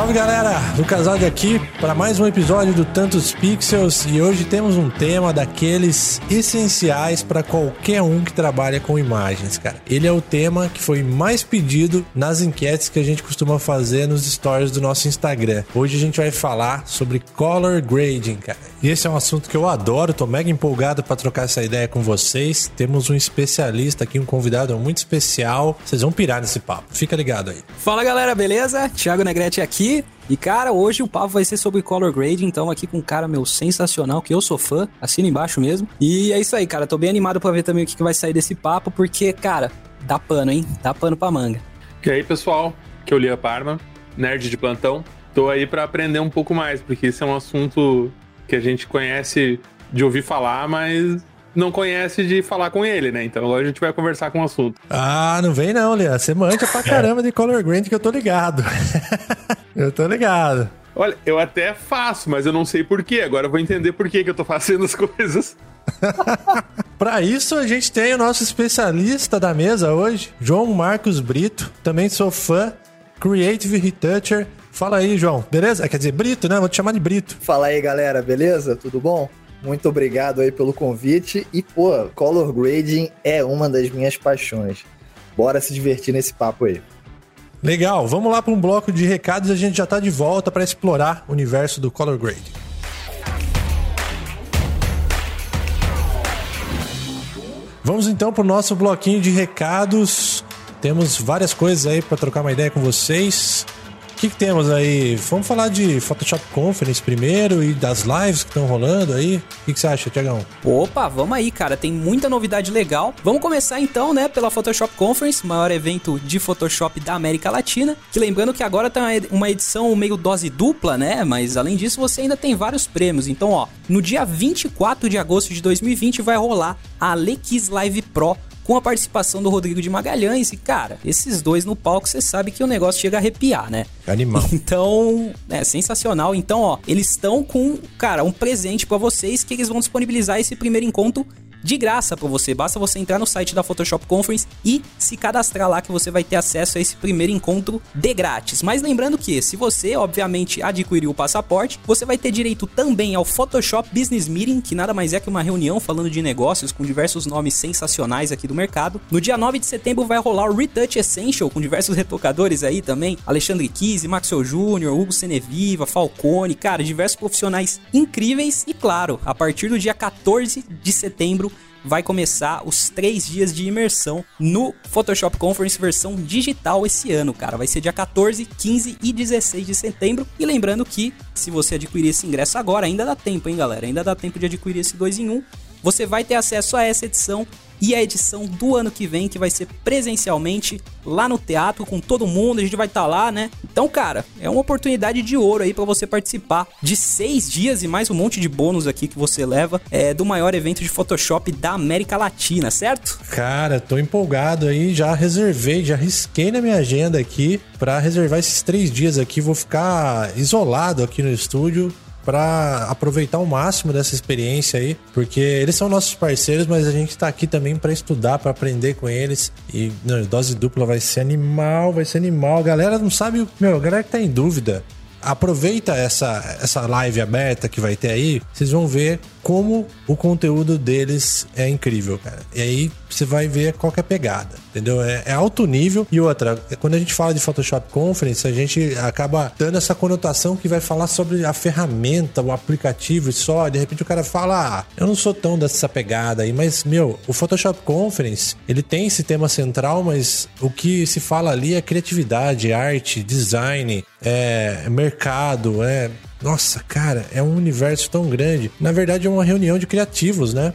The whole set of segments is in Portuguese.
Salve galera, Lucas Aldi aqui para mais um episódio do Tantos Pixels e hoje temos um tema daqueles essenciais para qualquer um que trabalha com imagens, cara. Ele é o tema que foi mais pedido nas enquetes que a gente costuma fazer nos stories do nosso Instagram. Hoje a gente vai falar sobre color grading, cara. E esse é um assunto que eu adoro, tô mega empolgado para trocar essa ideia com vocês. Temos um especialista aqui, um convidado muito especial. Vocês vão pirar nesse papo. Fica ligado aí. Fala galera, beleza? Thiago Negrete aqui. E cara, hoje o papo vai ser sobre color grading, então aqui com um cara meu sensacional, que eu sou fã, assina embaixo mesmo. E é isso aí, cara, tô bem animado para ver também o que, que vai sair desse papo, porque, cara, dá pano, hein? Dá pano pra manga. E aí, pessoal, que eu li a Parma, nerd de plantão. Tô aí para aprender um pouco mais, porque esse é um assunto que a gente conhece de ouvir falar, mas não conhece de falar com ele, né? Então agora a gente vai conversar com o assunto. Ah, não vem não, Leandro. Você manja pra caramba de color grading que eu tô ligado. eu tô ligado. Olha, eu até faço, mas eu não sei porquê. Agora eu vou entender por que eu tô fazendo as coisas. Para isso, a gente tem o nosso especialista da mesa hoje, João Marcos Brito. Também sou fã, Creative Retoucher. Fala aí, João. Beleza? Quer dizer, Brito, né? Vou te chamar de Brito. Fala aí, galera. Beleza? Tudo bom? Muito obrigado aí pelo convite. E, pô, color grading é uma das minhas paixões. Bora se divertir nesse papo aí. Legal, vamos lá para um bloco de recados a gente já está de volta para explorar o universo do color grading. Vamos então para o nosso bloquinho de recados. Temos várias coisas aí para trocar uma ideia com vocês que, que temos aí? Vamos falar de Photoshop Conference primeiro e das lives que estão rolando aí. O que, que você acha, Tiagão? Opa, vamos aí, cara. Tem muita novidade legal. Vamos começar então, né, pela Photoshop Conference, maior evento de Photoshop da América Latina. Que lembrando que agora tá uma edição meio dose dupla, né? Mas além disso, você ainda tem vários prêmios. Então, ó, no dia 24 de agosto de 2020 vai rolar a Alex Live Pro com a participação do Rodrigo de Magalhães. E, cara, esses dois no palco, você sabe que o negócio chega a arrepiar, né? Animal. Então, é sensacional. Então, ó, eles estão com, cara, um presente para vocês que eles vão disponibilizar esse primeiro encontro de graça para você. Basta você entrar no site da Photoshop Conference e se cadastrar lá que você vai ter acesso a esse primeiro encontro de grátis. Mas lembrando que, se você, obviamente, adquirir o passaporte, você vai ter direito também ao Photoshop Business Meeting, que nada mais é que uma reunião falando de negócios com diversos nomes sensacionais aqui do mercado. No dia 9 de setembro vai rolar o Retouch Essential com diversos retocadores aí também. Alexandre Kise, Maxwell Jr., Hugo Seneviva, Falcone, cara, diversos profissionais incríveis. E claro, a partir do dia 14 de setembro vai começar os três dias de imersão no Photoshop Conference versão digital esse ano, cara. Vai ser dia 14, 15 e 16 de setembro. E lembrando que se você adquirir esse ingresso agora, ainda dá tempo, hein, galera? Ainda dá tempo de adquirir esse 2 em 1. Você vai ter acesso a essa edição e a edição do ano que vem, que vai ser presencialmente lá no teatro com todo mundo, a gente vai estar tá lá, né? Então, cara, é uma oportunidade de ouro aí para você participar de seis dias e mais um monte de bônus aqui que você leva é, do maior evento de Photoshop da América Latina, certo? Cara, tô empolgado aí, já reservei, já risquei na minha agenda aqui para reservar esses três dias aqui. Vou ficar isolado aqui no estúdio para aproveitar o máximo dessa experiência aí, porque eles são nossos parceiros, mas a gente está aqui também para estudar, para aprender com eles. E não, dose dupla vai ser animal, vai ser animal. A galera não sabe, meu, a galera que tá em dúvida, aproveita essa, essa live aberta que vai ter aí, vocês vão ver como o conteúdo deles é incrível, cara. E aí você vai ver qual é a pegada, entendeu? É, é, alto nível. E outra, quando a gente fala de Photoshop Conference, a gente acaba dando essa conotação que vai falar sobre a ferramenta, o aplicativo e só. De repente o cara fala, ah, eu não sou tão dessa pegada aí, mas, meu, o Photoshop Conference, ele tem esse tema central, mas o que se fala ali é criatividade, arte, design, é mercado, é nossa, cara, é um universo tão grande. Na verdade, é uma reunião de criativos, né?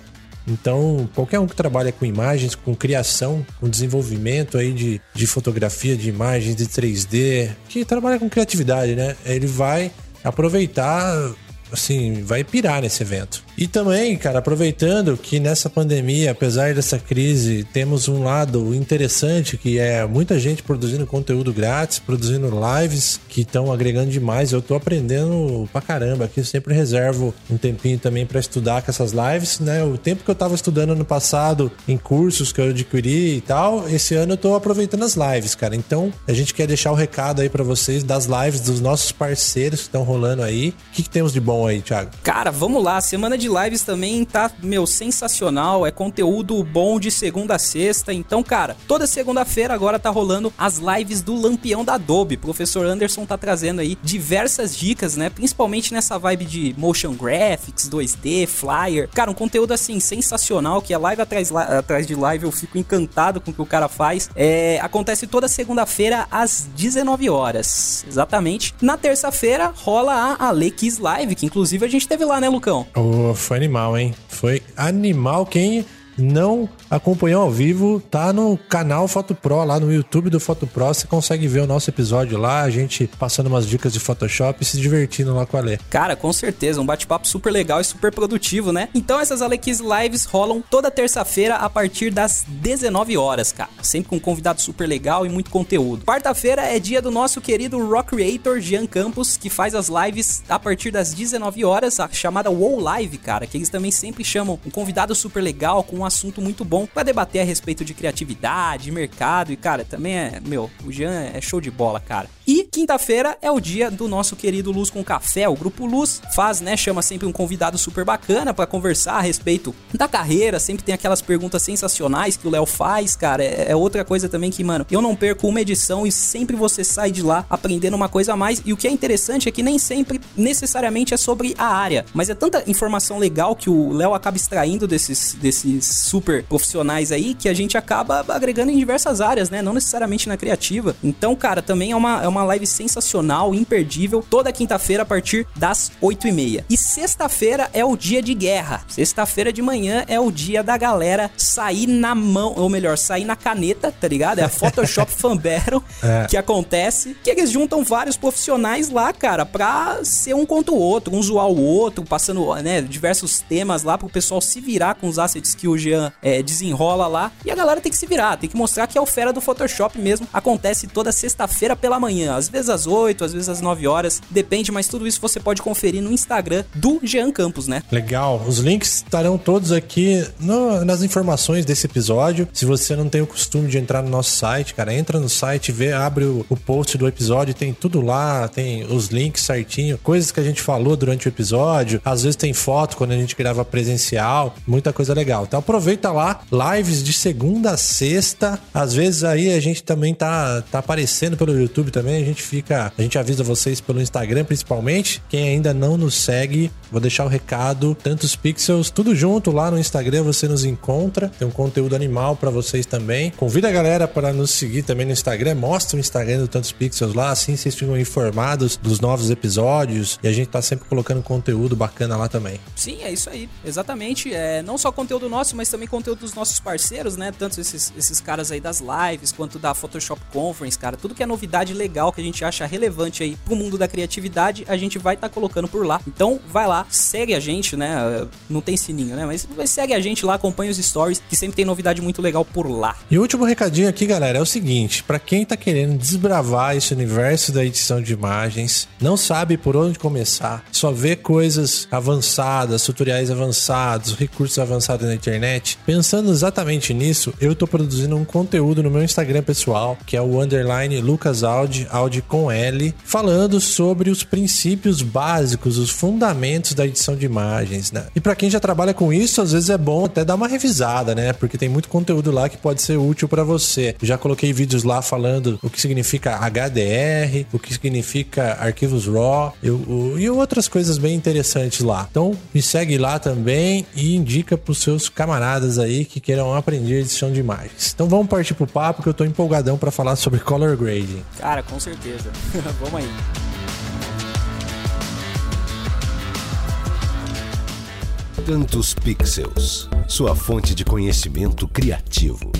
Então, qualquer um que trabalha com imagens, com criação, com desenvolvimento aí de, de fotografia, de imagens, de 3D, que trabalha com criatividade, né? Ele vai aproveitar assim, vai pirar nesse evento. E também, cara, aproveitando que nessa pandemia, apesar dessa crise, temos um lado interessante que é muita gente produzindo conteúdo grátis, produzindo lives que estão agregando demais. Eu tô aprendendo pra caramba aqui, sempre reservo um tempinho também para estudar com essas lives, né? O tempo que eu tava estudando ano passado em cursos que eu adquiri e tal, esse ano eu tô aproveitando as lives, cara. Então, a gente quer deixar o recado aí para vocês das lives dos nossos parceiros que estão rolando aí. O que, que temos de bom aí, Thiago? Cara, vamos lá. Semana de lives também tá, meu, sensacional. É conteúdo bom de segunda a sexta. Então, cara, toda segunda-feira agora tá rolando as lives do Lampião da Adobe. Professor Anderson tá trazendo aí diversas dicas, né? Principalmente nessa vibe de motion graphics, 2D, flyer. Cara, um conteúdo assim sensacional que é live atrás, atrás de live. Eu fico encantado com o que o cara faz. É, acontece toda segunda-feira às 19 horas. Exatamente. Na terça-feira rola a Alex Live, que inclusive a gente teve lá, né, Lucão? Oh, foi animal, hein? Foi animal. Quem não acompanhou ao vivo, tá no canal Foto Pro, lá no YouTube do Foto Pro. Você consegue ver o nosso episódio lá, a gente passando umas dicas de Photoshop e se divertindo lá com a Lê. Cara, com certeza, um bate-papo super legal e super produtivo, né? Então essas Alex Lives rolam toda terça-feira a partir das 19 horas, cara. Sempre com um convidado super legal e muito conteúdo. Quarta-feira é dia do nosso querido Rock Creator Jean Campos, que faz as lives a partir das 19 horas, a chamada WoW Live, cara, que eles também sempre chamam um convidado super legal com um assunto muito bom para debater a respeito de criatividade, mercado e, cara, também é, meu, o Jean é show de bola, cara. E quinta-feira é o dia do nosso querido Luz com Café. O grupo Luz faz, né, chama sempre um convidado super bacana para conversar a respeito da carreira, sempre tem aquelas perguntas sensacionais que o Léo faz, cara. É, é outra coisa também que, mano, eu não perco uma edição e sempre você sai de lá aprendendo uma coisa a mais. E o que é interessante é que nem sempre necessariamente é sobre a área, mas é tanta informação legal que o Léo acaba extraindo desses, desses super profissionais aí que a gente acaba agregando em diversas áreas, né? Não necessariamente na criativa. Então, cara, também é uma, é uma live sensacional, imperdível, toda quinta-feira a partir das 8 e meia. E sexta-feira é o dia de guerra. Sexta-feira de manhã é o dia da galera sair na mão, ou melhor, sair na caneta, tá ligado? É a Photoshop Fanbero é. que acontece, que eles juntam vários profissionais lá, cara, pra ser um contra o outro, um zoar o outro, passando, né, diversos temas lá pro pessoal se virar com os assets que o Jean é, desenrola lá. E a galera tem que se virar, tem que mostrar que é o fera do Photoshop mesmo. Acontece toda sexta-feira pela manhã, às vezes às 8, às vezes às 9 horas, depende, mas tudo isso você pode conferir no Instagram do Jean Campos, né? Legal. Os links estarão todos aqui no, nas informações desse episódio. Se você não tem o costume de entrar no nosso site, cara, entra no site, vê, abre o, o post do episódio, tem tudo lá, tem os links certinho, coisas que a gente falou durante o episódio. Às vezes tem foto quando a gente grava presencial, muita coisa legal. Então aproveita lá, lives de segunda a sexta. Às vezes aí a gente também tá, tá aparecendo pelo YouTube também. A gente fica, a gente avisa vocês pelo Instagram principalmente. Quem ainda não nos segue, vou deixar o recado, tantos pixels, tudo junto lá no Instagram você nos encontra. Tem um conteúdo animal para vocês também. Convida a galera para nos seguir também no Instagram. Mostra o Instagram do Tantos Pixels lá, assim vocês ficam informados dos novos episódios e a gente tá sempre colocando conteúdo bacana lá também. Sim, é isso aí. Exatamente. É não só conteúdo nosso, mas também conteúdo dos nossos parceiros, né? Tanto esses, esses caras aí das lives, quanto da Photoshop Conference, cara. Tudo que é novidade legal que a gente acha relevante aí pro mundo da criatividade, a gente vai estar tá colocando por lá. Então, vai lá, segue a gente, né? Não tem sininho, né? Mas segue a gente lá, acompanha os stories, que sempre tem novidade muito legal por lá. E o último recadinho aqui, galera, é o seguinte: para quem tá querendo desbravar esse universo da edição de imagens, não sabe por onde começar, só vê coisas avançadas, tutoriais avançados, recursos avançados na internet, pensando exatamente nisso, eu tô produzindo um conteúdo no meu Instagram pessoal, que é o underline Lucas Audi, com L, falando sobre os princípios básicos, os fundamentos da edição de imagens, né? E para quem já trabalha com isso, às vezes é bom até dar uma revisada, né? Porque tem muito conteúdo lá que pode ser útil para você. já coloquei vídeos lá falando o que significa HDR, o que significa arquivos RAW eu, e outras coisas bem interessantes lá. Então me segue lá também e indica pros seus camaradas aí que queiram aprender edição de imagens. Então vamos partir pro papo que eu tô empolgadão para falar sobre color grading. Cara, com certeza. vamos aí. Tantos Pixels, sua fonte de conhecimento criativo.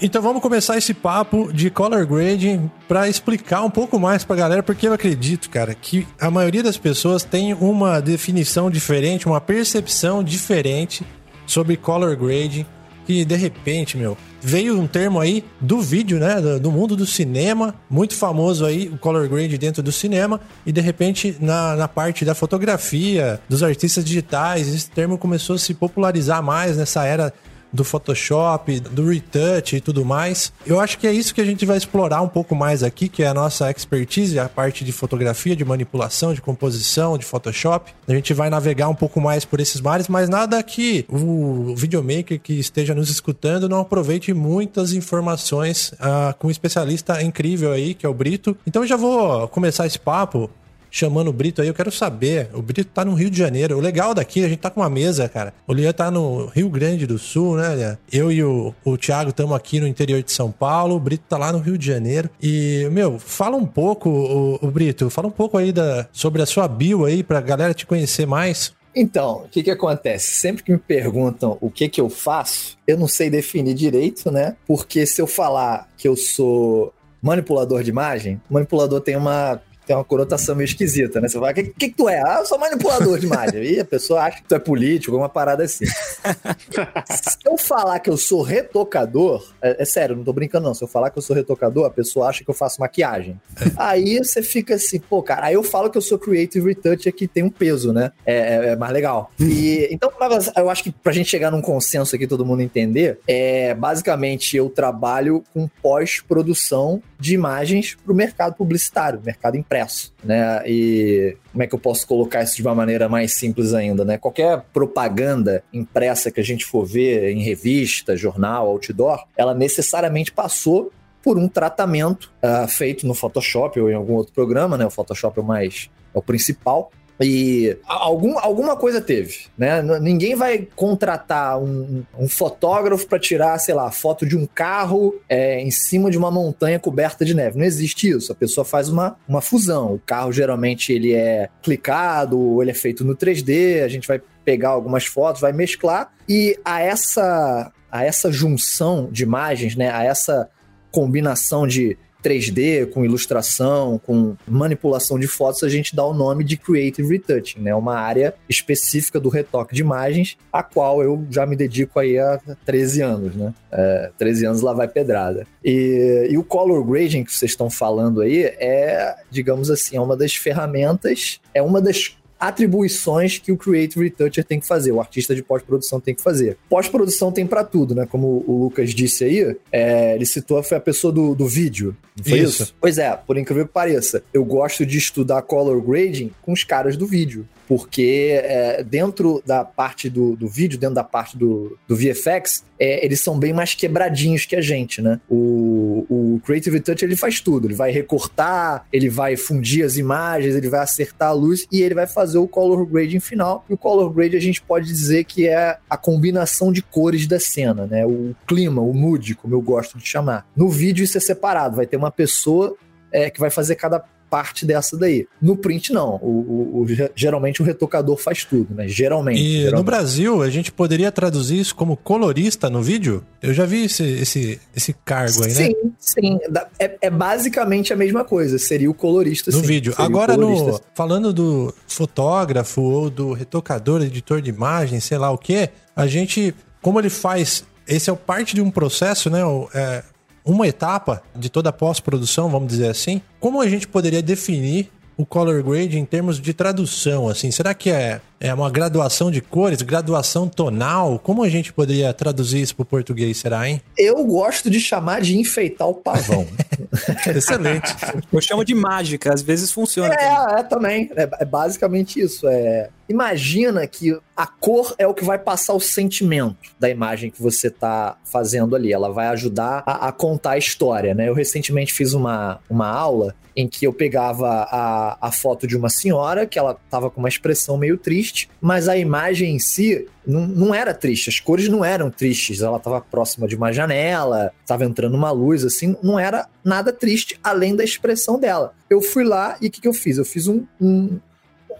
Então vamos começar esse papo de color grading para explicar um pouco mais pra galera, porque eu acredito, cara, que a maioria das pessoas tem uma definição diferente, uma percepção diferente sobre color grading, que de repente, meu, veio um termo aí do vídeo, né, do, do mundo do cinema, muito famoso aí, o color grade dentro do cinema, e de repente na, na parte da fotografia, dos artistas digitais, esse termo começou a se popularizar mais nessa era do Photoshop, do retouch e tudo mais. Eu acho que é isso que a gente vai explorar um pouco mais aqui, que é a nossa expertise, a parte de fotografia, de manipulação, de composição, de Photoshop. A gente vai navegar um pouco mais por esses mares, mas nada que o videomaker que esteja nos escutando não aproveite muitas informações uh, com um especialista incrível aí, que é o Brito. Então eu já vou começar esse papo chamando o Brito aí, eu quero saber. O Brito tá no Rio de Janeiro. O legal daqui, a gente tá com uma mesa, cara. O Lian tá no Rio Grande do Sul, né? Eu e o, o Thiago estamos aqui no interior de São Paulo. O Brito tá lá no Rio de Janeiro. E, meu, fala um pouco, o, o Brito, fala um pouco aí da, sobre a sua bio aí, pra galera te conhecer mais. Então, o que que acontece? Sempre que me perguntam o que que eu faço, eu não sei definir direito, né? Porque se eu falar que eu sou manipulador de imagem, manipulador tem uma tem uma conotação meio esquisita, né? Você fala, o que, que, que, tu é? Ah, eu sou manipulador de imagem. E a pessoa acha que tu é político, alguma parada assim. Se eu falar que eu sou retocador, é, é, sério, não tô brincando não. Se eu falar que eu sou retocador, a pessoa acha que eu faço maquiagem. aí você fica assim, pô, cara, aí eu falo que eu sou creative retoucher que tem um peso, né? É, é, é mais legal. E então, eu acho que pra gente chegar num consenso aqui, todo mundo entender, é basicamente eu trabalho com pós-produção de imagens para o mercado publicitário, mercado impresso, né? E como é que eu posso colocar isso de uma maneira mais simples ainda, né? Qualquer propaganda impressa que a gente for ver em revista, jornal, outdoor, ela necessariamente passou por um tratamento uh, feito no Photoshop ou em algum outro programa, né? O Photoshop é o mais é o principal, e algum, alguma coisa teve, né? Ninguém vai contratar um, um fotógrafo para tirar, sei lá, foto de um carro é, em cima de uma montanha coberta de neve. Não existe isso. A pessoa faz uma, uma fusão. O carro geralmente ele é clicado, ou ele é feito no 3D. A gente vai pegar algumas fotos, vai mesclar e a essa a essa junção de imagens, né? A essa combinação de 3D, com ilustração, com manipulação de fotos, a gente dá o nome de Creative Retouching, né? Uma área específica do retoque de imagens, a qual eu já me dedico aí há 13 anos, né? É, 13 anos lá vai pedrada. E, e o Color Grading que vocês estão falando aí é, digamos assim, é uma das ferramentas, é uma das atribuições que o Creative Retoucher tem que fazer, o artista de pós-produção tem que fazer. Pós-produção tem para tudo, né? Como o Lucas disse aí, é, ele citou, foi a pessoa do, do vídeo. Não foi isso. isso? Pois é, por incrível que pareça, eu gosto de estudar color grading com os caras do vídeo porque é, dentro da parte do, do vídeo, dentro da parte do, do VFX, é, eles são bem mais quebradinhos que a gente, né? O, o Creative Touch ele faz tudo, ele vai recortar, ele vai fundir as imagens, ele vai acertar a luz e ele vai fazer o color grading final. E o color grade a gente pode dizer que é a combinação de cores da cena, né? O clima, o mood, como eu gosto de chamar. No vídeo isso é separado, vai ter uma pessoa é, que vai fazer cada parte dessa daí. No print, não. O, o, o geralmente o retocador faz tudo, né? Geralmente. E geralmente. no Brasil, a gente poderia traduzir isso como colorista no vídeo? Eu já vi esse, esse, esse cargo aí, sim, né? Sim, sim. É, é, basicamente a mesma coisa. Seria o colorista, no sim. vídeo. Seria Agora, no, falando do fotógrafo ou do retocador, editor de imagem, sei lá o que, a gente, como ele faz esse é parte de um processo, né? É, uma etapa de toda a pós-produção, vamos dizer assim, como a gente poderia definir o color grade em termos de tradução, assim? Será que é, é uma graduação de cores, graduação tonal? Como a gente poderia traduzir isso para o português, será, hein? Eu gosto de chamar de enfeitar o pavão. Excelente. Eu chamo de mágica, às vezes funciona. É, também. é também. É, é basicamente isso. É, imagina que a cor é o que vai passar o sentimento da imagem que você está fazendo ali. Ela vai ajudar a, a, contar a história, né? Eu recentemente fiz uma, uma aula em que eu pegava a, a foto de uma senhora que ela estava com uma expressão meio triste, mas a imagem em si não, não era triste, as cores não eram tristes. Ela estava próxima de uma janela, estava entrando uma luz, assim, não era nada triste além da expressão dela. Eu fui lá e o que, que eu fiz? Eu fiz um, um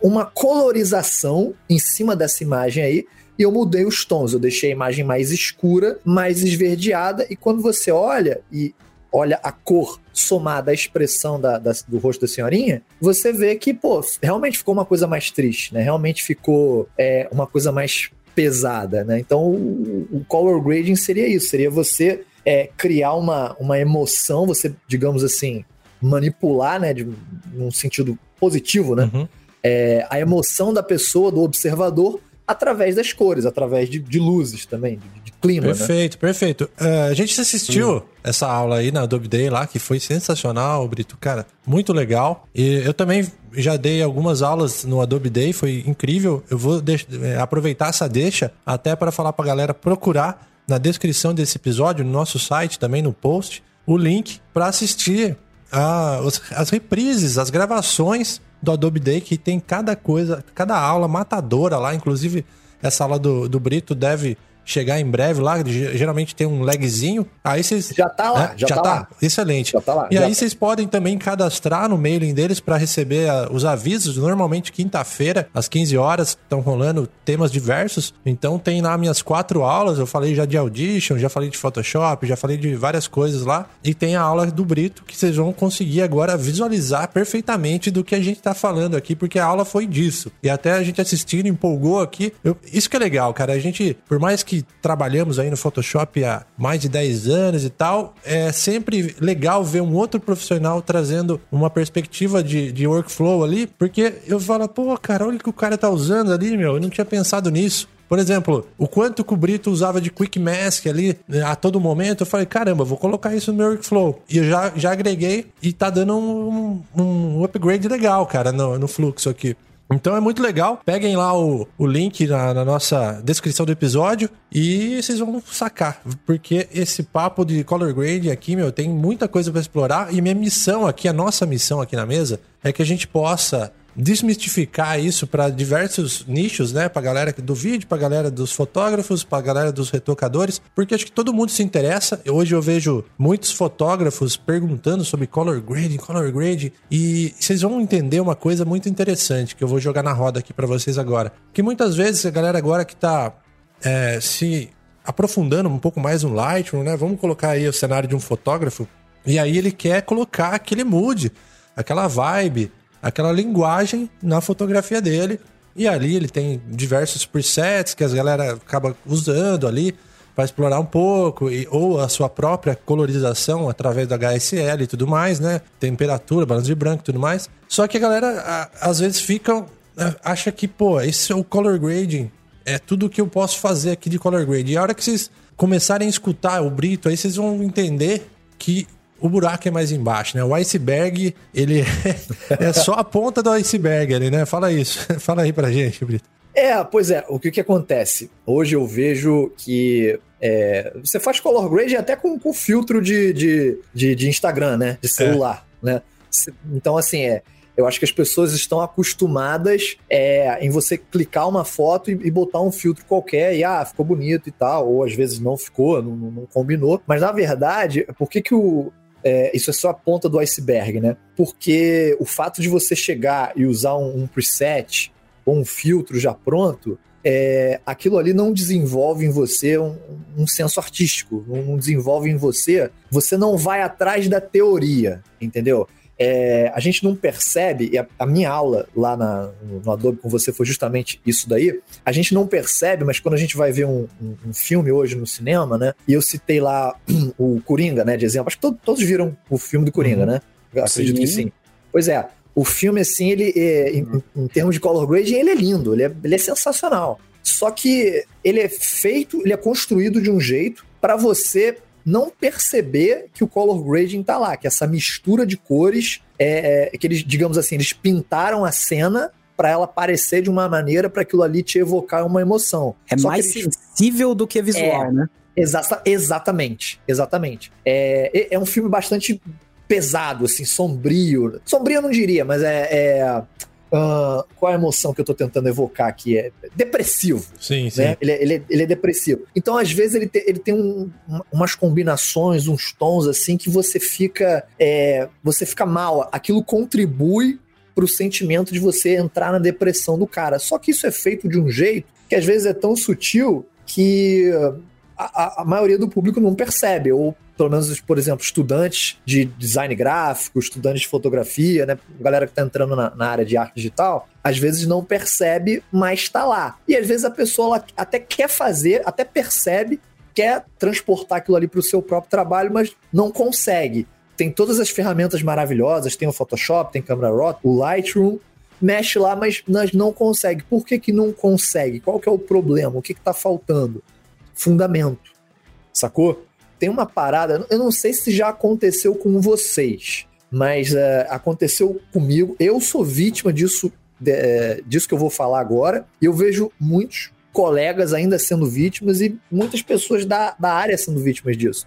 uma colorização em cima dessa imagem aí e eu mudei os tons. Eu deixei a imagem mais escura, mais esverdeada, e quando você olha e olha a cor somada à expressão da, da, do rosto da senhorinha, você vê que, pô, realmente ficou uma coisa mais triste, né? Realmente ficou é, uma coisa mais pesada, né? Então o, o color grading seria isso, seria você é, criar uma, uma emoção, você, digamos assim, manipular, né, de um sentido positivo, né? Uhum. É, a emoção da pessoa, do observador, através das cores, através de, de luzes também, de, de clima. Perfeito, né? perfeito. Uh, a gente assistiu essa aula aí na Adobe Day lá, que foi sensacional, Brito, cara, muito legal. E eu também já dei algumas aulas no Adobe Day, foi incrível. Eu vou é, aproveitar essa deixa até para falar para a galera procurar na descrição desse episódio, no nosso site, também no post, o link para assistir a, as reprises, as gravações do Adobe Day, que tem cada coisa, cada aula matadora lá. Inclusive, essa aula do, do Brito deve chegar em breve lá, geralmente tem um lagzinho. Aí vocês. Já tá lá, né? já, já tá, tá, lá. Excelente. Já tá lá. E aí tá. vocês podem também cadastrar no mailing deles para receber a, os avisos. Normalmente, quinta-feira, às 15 horas, estão rolando temas diversos. Então tem lá minhas quatro aulas. Eu falei já de Audition, já falei de Photoshop, já falei de várias coisas lá. E tem a aula do Brito que vocês vão conseguir agora visualizar perfeitamente do que a gente tá falando aqui, porque a aula foi disso. E até a gente assistindo, empolgou aqui. Eu, isso que é legal, cara. A gente, por mais que trabalhamos aí no Photoshop há mais de 10 anos e tal, é sempre legal ver um outro profissional trazendo uma perspectiva de, de workflow ali, porque eu falo, pô, cara, olha o que o cara tá usando ali, meu, eu não tinha pensado nisso. Por exemplo, o quanto que o Brito usava de Quick Mask ali né, a todo momento, eu falei, caramba, vou colocar isso no meu workflow. E eu já, já agreguei e tá dando um, um upgrade legal, cara, no, no fluxo aqui. Então é muito legal. Peguem lá o, o link na, na, nossa descrição do episódio e vocês vão sacar. Porque esse papo de color grade aqui, meu, tem muita coisa para explorar. E minha missão aqui, a nossa missão aqui na mesa, é que a gente possa desmistificar isso para diversos nichos, né? Para galera do vídeo, para galera dos fotógrafos, para galera dos retocadores, porque acho que todo mundo se interessa. Hoje eu vejo muitos fotógrafos perguntando sobre color grading, color grading, e vocês vão entender uma coisa muito interessante que eu vou jogar na roda aqui para vocês agora. Que muitas vezes a galera agora que tá é, se aprofundando um pouco mais no Lightroom, né? Vamos colocar aí o cenário de um fotógrafo, e aí ele quer colocar aquele mood, aquela vibe, aquela linguagem na fotografia dele. E ali ele tem diversos presets que as galera acaba usando ali para explorar um pouco, e, ou a sua própria colorização através do HSL e tudo mais, né? Temperatura, balanço de branco e tudo mais. Só que a galera a, às vezes fica. acha que, pô, esse é o color grading. É tudo que eu posso fazer aqui de color grading. E a hora que vocês começarem a escutar o Brito, aí vocês vão entender que o buraco é mais embaixo, né? O iceberg, ele é, é só a ponta do iceberg ali, né? Fala isso. Fala aí pra gente, Brito. É, pois é. O que que acontece? Hoje eu vejo que é, você faz color grade até com, com filtro de, de, de, de, Instagram, né? De celular, é. né? Então, assim, é, eu acho que as pessoas estão acostumadas é, em você clicar uma foto e, e, botar um filtro qualquer e, ah, ficou bonito e tal, ou às vezes não ficou, não, não combinou. Mas, na verdade, por que que o, é, isso é só a ponta do iceberg, né? Porque o fato de você chegar e usar um, um preset ou um filtro já pronto, é, aquilo ali não desenvolve em você um, um senso artístico, não desenvolve em você. Você não vai atrás da teoria, entendeu? É, a gente não percebe, e a, a minha aula lá na, no Adobe com você foi justamente isso daí, a gente não percebe, mas quando a gente vai ver um, um, um filme hoje no cinema, né, e eu citei lá o Coringa, né, de exemplo, acho que to, todos viram o filme do Coringa, uhum. né? Eu acredito sim. que sim. Pois é, o filme, assim, ele, é, em, uhum. em, termos de color grading, ele é lindo, ele é, ele é sensacional. Só que ele é feito, ele é construído de um jeito para você não perceber que o color grading tá lá, que essa mistura de cores é, é que eles, digamos assim, eles pintaram a cena para ela parecer de uma maneira para aquilo ali te evocar uma emoção. É Só mais eles... sensível do que visual, é, né? Exa exatamente, exatamente. É, é um filme bastante pesado, assim, sombrio. Sombrio eu não diria, mas é, é Uh, qual a emoção que eu tô tentando evocar aqui? É depressivo. Sim, né? sim. Ele, é, ele, é, ele é depressivo. Então, às vezes, ele, te, ele tem um, umas combinações, uns tons assim que você fica. É, você fica mal. Aquilo contribui pro sentimento de você entrar na depressão do cara. Só que isso é feito de um jeito que às vezes é tão sutil que a, a, maioria do público não percebe, ou pelo menos, por exemplo, estudantes de design gráfico, estudantes de fotografia, né? Galera que está entrando na, na, área de arte digital, às vezes não percebe, mas está lá. E às vezes a pessoa até quer fazer, até percebe, quer transportar aquilo ali para o seu próprio trabalho, mas não consegue. Tem todas as ferramentas maravilhosas, tem o Photoshop, tem Camera Raw, o Lightroom, mexe lá, mas, mas não consegue. Por que, que não consegue? Qual que é o problema? O que está faltando? Fundamento. Sacou? Tem uma parada, eu não sei se já aconteceu com vocês, mas uh, aconteceu comigo. Eu sou vítima disso, de, uh, disso que eu vou falar agora, e eu vejo muitos colegas ainda sendo vítimas e muitas pessoas da, da área sendo vítimas disso.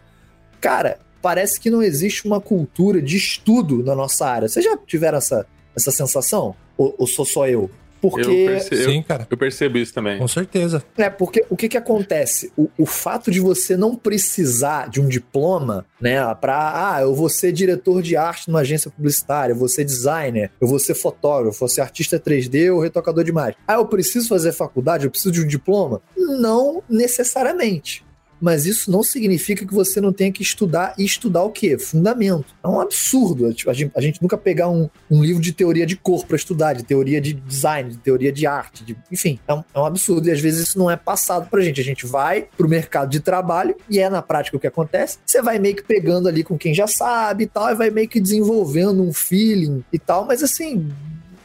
Cara, parece que não existe uma cultura de estudo na nossa área. Vocês já tiveram essa, essa sensação? Ou, ou sou só eu? Porque. Eu percebo, Sim, cara. Eu percebo isso também. Com certeza. É, porque o que que acontece? O, o fato de você não precisar de um diploma, né, pra. Ah, eu vou ser diretor de arte numa agência publicitária, eu vou ser designer, eu vou ser fotógrafo, eu vou ser artista 3D ou retocador de imagem. Ah, eu preciso fazer faculdade, eu preciso de um diploma? Não necessariamente mas isso não significa que você não tenha que estudar e estudar o quê? Fundamento. É um absurdo a gente, a gente nunca pegar um, um, livro de teoria de cor para estudar, de teoria de design, de teoria de arte, de, enfim, é um, é um, absurdo e às vezes isso não é passado pra gente. A gente vai pro mercado de trabalho e é na prática o que acontece. Você vai meio que pegando ali com quem já sabe e tal, e vai meio que desenvolvendo um feeling e tal, mas assim,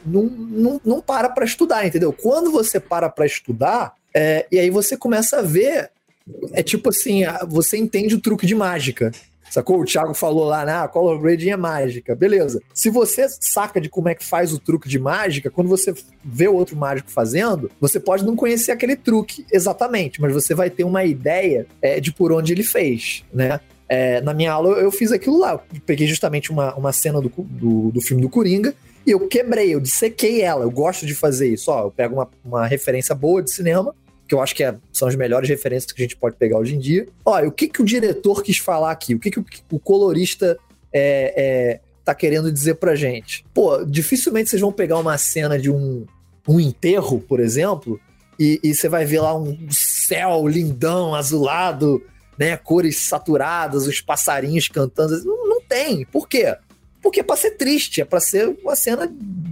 não, não, não para para estudar, entendeu? Quando você para para estudar, é, e aí você começa a ver é tipo assim, você entende o truque de mágica. Sacou? O Thiago falou lá, né? Ah, color grading é mágica. Beleza. Se você saca de como é que faz o truque de mágica, quando você vê o outro mágico fazendo, você pode não conhecer aquele truque exatamente, mas você vai ter uma ideia é, de por onde ele fez, né? É, na minha aula eu fiz aquilo lá. Eu peguei justamente uma, uma cena do, do, do filme do Coringa e eu quebrei, eu dissequei ela. Eu gosto de fazer isso. Ó, eu pego uma, uma referência boa de cinema, que eu acho que é, são as melhores referências que a gente pode pegar hoje em dia. Olha, o que, que o diretor quis falar aqui? O que, que o, o colorista é, é, tá querendo dizer pra gente? Pô, dificilmente vocês vão pegar uma cena de um, um enterro, por exemplo, e, e você vai ver lá um céu lindão, azulado, né? Cores saturadas, os passarinhos cantando. Não, não tem. Por quê? Porque é pra ser triste, é pra ser uma cena,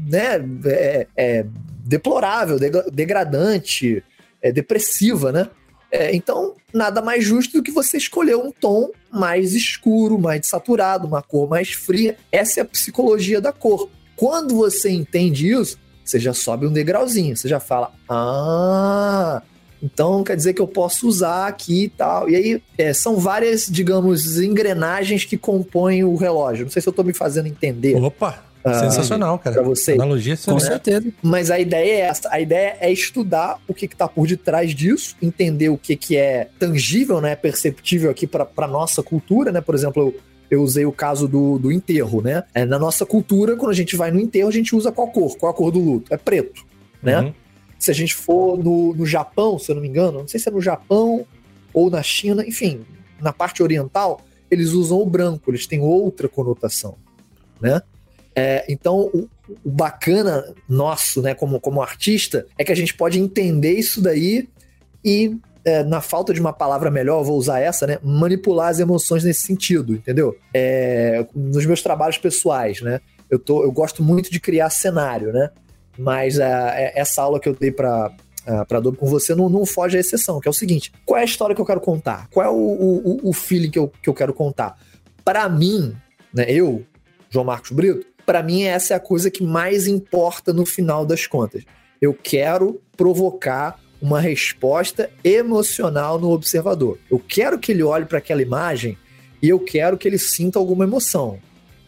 né? É, é deplorável, degradante é, depressiva, né? É, então, nada mais justo do que você escolher um tom mais escuro, mais saturado, uma cor mais fria. Essa é a psicologia da cor. Quando você entende isso, você já sobe um degrauzinho, você já fala, ah, então quer dizer que eu posso usar aqui e tal. E aí é, são várias, digamos, engrenagens que compõem o relógio. Não sei se eu estou me fazendo entender. Opa! Ah, Sensacional, cara. Pra você. Analogia Com certeza. Mas a ideia é essa. A ideia é estudar o que, que tá por detrás disso, entender o que, que é tangível, né? Perceptível aqui pra, pra nossa cultura, né? Por exemplo, eu, eu usei o caso do, do enterro, né? É, na nossa cultura, quando a gente vai no enterro, a gente usa qual cor? Qual a cor do luto? É preto, né? Uhum. Se a gente for no, no Japão, se eu não me engano, não sei se é no Japão ou na China, enfim, na parte oriental, eles usam o branco, eles têm outra conotação, né? É, então, o, o, bacana nosso, né, como, como artista, é que a gente pode entender isso daí e, é, na falta de uma palavra melhor, vou usar essa, né, manipular as emoções nesse sentido, entendeu? É, nos meus trabalhos pessoais, né, eu, tô, eu gosto muito de criar cenário, né, mas é, essa aula que eu dei para para Adobe com você não, não foge à exceção, que é o seguinte: qual é a história que eu quero contar? Qual é o, o, o feeling que eu, que eu quero contar? Para mim, né, eu, João Marcos Brito, para mim, essa é a coisa que mais importa no final das contas. Eu quero provocar uma resposta emocional no observador. Eu quero que ele olhe para aquela imagem e eu quero que ele sinta alguma emoção.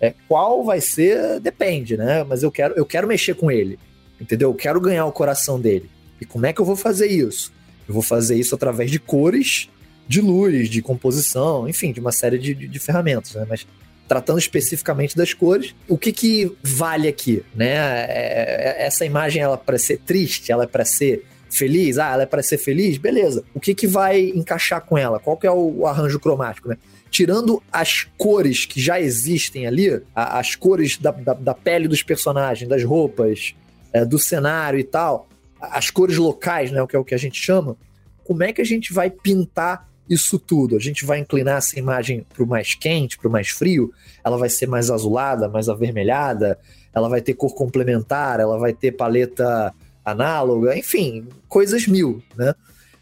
É, qual vai ser, depende, né? Mas eu quero, eu quero mexer com ele, entendeu? Eu quero ganhar o coração dele. E como é que eu vou fazer isso? Eu vou fazer isso através de cores, de luz, de composição, enfim, de uma série de, de, de ferramentas, né? Mas tratando especificamente das cores, o que que vale aqui, né? É, é essa imagem ela é para ser triste, ela é para ser feliz, ah, ela é para ser feliz, beleza. O que que vai encaixar com ela? Qual que é o, arranjo cromático, né? Tirando as cores que já existem ali, a, as cores da, da, da, pele dos personagens, das roupas, é, do cenário e tal, as cores locais, né, o que é o que a gente chama, como é que a gente vai pintar isso tudo? A gente vai inclinar essa imagem para o mais quente, para o mais frio? Ela vai ser mais azulada, mais avermelhada? Ela vai ter cor complementar? Ela vai ter paleta análoga? Enfim, coisas mil, né?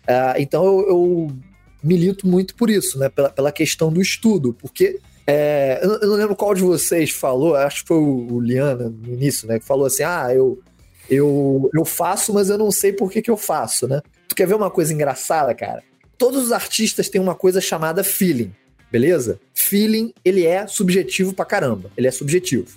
Uh, então eu, eu, milito muito por isso, né? Pela, pela questão do estudo, porque é, eu, não lembro qual de vocês falou, acho que foi o, o Liana no início, né? Que falou assim: ah, eu, eu, eu faço, mas eu não sei por que, que eu faço, né? Tu quer ver uma coisa engraçada, cara? Todos os artistas têm uma coisa chamada feeling, beleza? Feeling, ele é subjetivo pra caramba. Ele é subjetivo.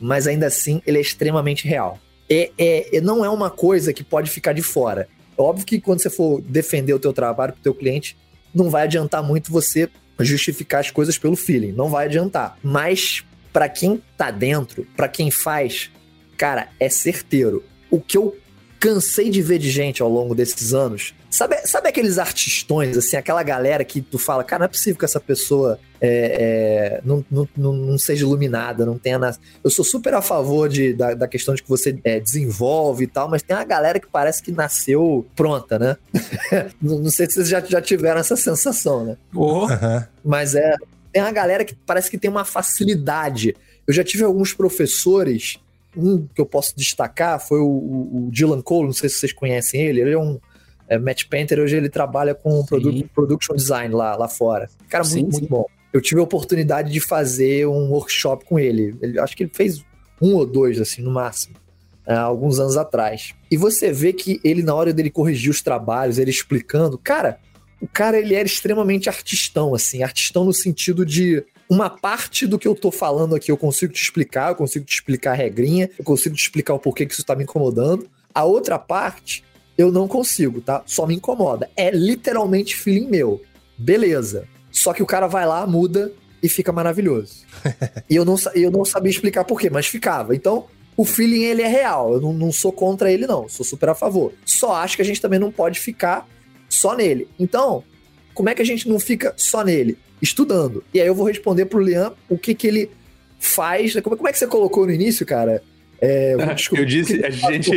Mas ainda assim, ele é extremamente real. É, é, não é uma coisa que pode ficar de fora. É óbvio que quando você for defender o teu trabalho pro teu cliente, não vai adiantar muito você justificar as coisas pelo feeling. Não vai adiantar. Mas para quem tá dentro, para quem faz, cara, é certeiro. O que eu cansei de ver de gente ao longo desses anos. Sabe, sabe aqueles artistões, assim, aquela galera que tu fala, cara, não é possível que essa pessoa é, é, não, não, não, seja iluminada, não tenha. Na... Eu sou super a favor de, da, da questão de que você é, desenvolve e tal, mas tem uma galera que parece que nasceu pronta, né? não sei se vocês já, já tiveram essa sensação, né? Oh. Uhum. Mas é. Tem uma galera que parece que tem uma facilidade. Eu já tive alguns professores um que eu posso destacar foi o, o, Dylan Cole, não sei se vocês conhecem ele, ele é um é, Matt Painter, hoje ele trabalha com produ production design lá, lá fora. Cara, sim, muito, sim. muito bom. Eu tive a oportunidade de fazer um workshop com ele. ele acho que ele fez um ou dois, assim, no máximo. Há alguns anos atrás. E você vê que ele, na hora dele corrigir os trabalhos, ele explicando, cara, o cara ele era extremamente artistão, assim, artistão no sentido de uma parte do que eu tô falando aqui eu consigo te explicar, eu consigo te explicar a regrinha, eu consigo te explicar o porquê que isso tá me incomodando. A outra parte, eu não consigo, tá? Só me incomoda. É literalmente feeling meu. Beleza. Só que o cara vai lá, muda e fica maravilhoso. e eu não, eu não sabia explicar porquê, mas ficava. Então, o feeling ele é real. Eu não, não sou contra ele, não. Sou super a favor. Só acho que a gente também não pode ficar só nele. Então, como é que a gente não fica só nele? estudando. E aí eu vou responder pro Liam o que que ele faz. Como, como é que você colocou no início, cara? É, eu, eu disse, a gente,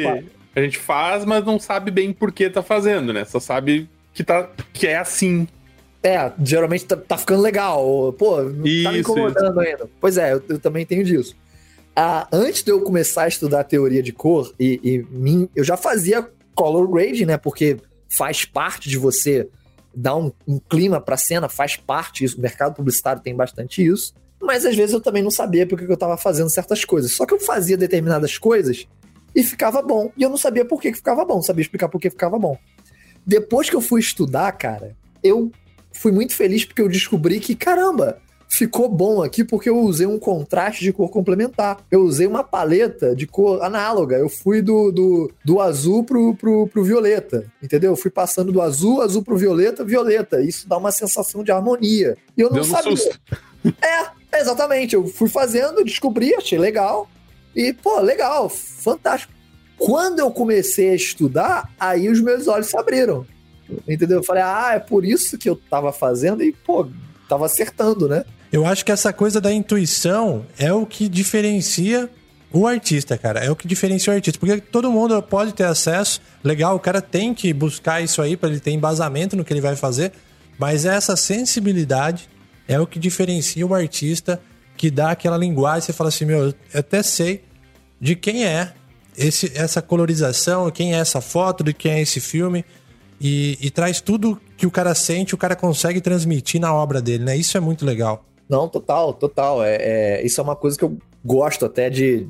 a gente faz, mas não sabe bem por que tá fazendo, né? Só sabe que, tá, que é assim. É, geralmente tá, tá ficando legal. Pô, não isso, tá me incomodando isso. ainda. Pois é, eu, eu, também tenho disso. Ah, antes de eu começar a estudar teoria de cor, e, e mim, eu já fazia color grading, né? Porque faz parte de você dá um, um clima para a cena, faz parte isso. O mercado publicitário tem bastante isso. Mas às vezes eu também não sabia porque eu estava fazendo certas coisas. Só que eu fazia determinadas coisas e ficava bom. E eu não sabia por que, que ficava bom, sabia explicar por que ficava bom. Depois que eu fui estudar, cara, eu fui muito feliz porque eu descobri que, caramba, ficou bom aqui porque eu usei um contraste de cor complementar. Eu usei uma paleta de cor análoga. Eu fui do, do, do azul pro, pro, pro violeta, entendeu? Eu fui passando do azul, azul pro violeta, violeta. Isso dá uma sensação de harmonia. E eu não Deu sabia. Susto. É, exatamente. Eu fui fazendo, descobri, achei legal. E, pô, legal, fantástico. Quando eu comecei a estudar, aí os meus olhos se abriram. Entendeu? Eu falei, ah, é por isso que eu tava fazendo e, pô, tava acertando, né? Eu acho que essa coisa da intuição é o que diferencia o artista, cara. É o que diferencia o artista. Porque todo mundo pode ter acesso. Legal, o cara tem que buscar isso aí para ele ter embasamento no que ele vai fazer. Mas essa sensibilidade é o que diferencia o artista que dá aquela linguagem. Você fala assim, meu, eu até sei de quem é esse, essa colorização, quem é essa foto, de quem é esse filme. E, e traz tudo que o cara sente, o cara consegue transmitir na obra dele, né? Isso é muito legal. Não, total, total. É, é, isso é uma coisa que eu gosto até de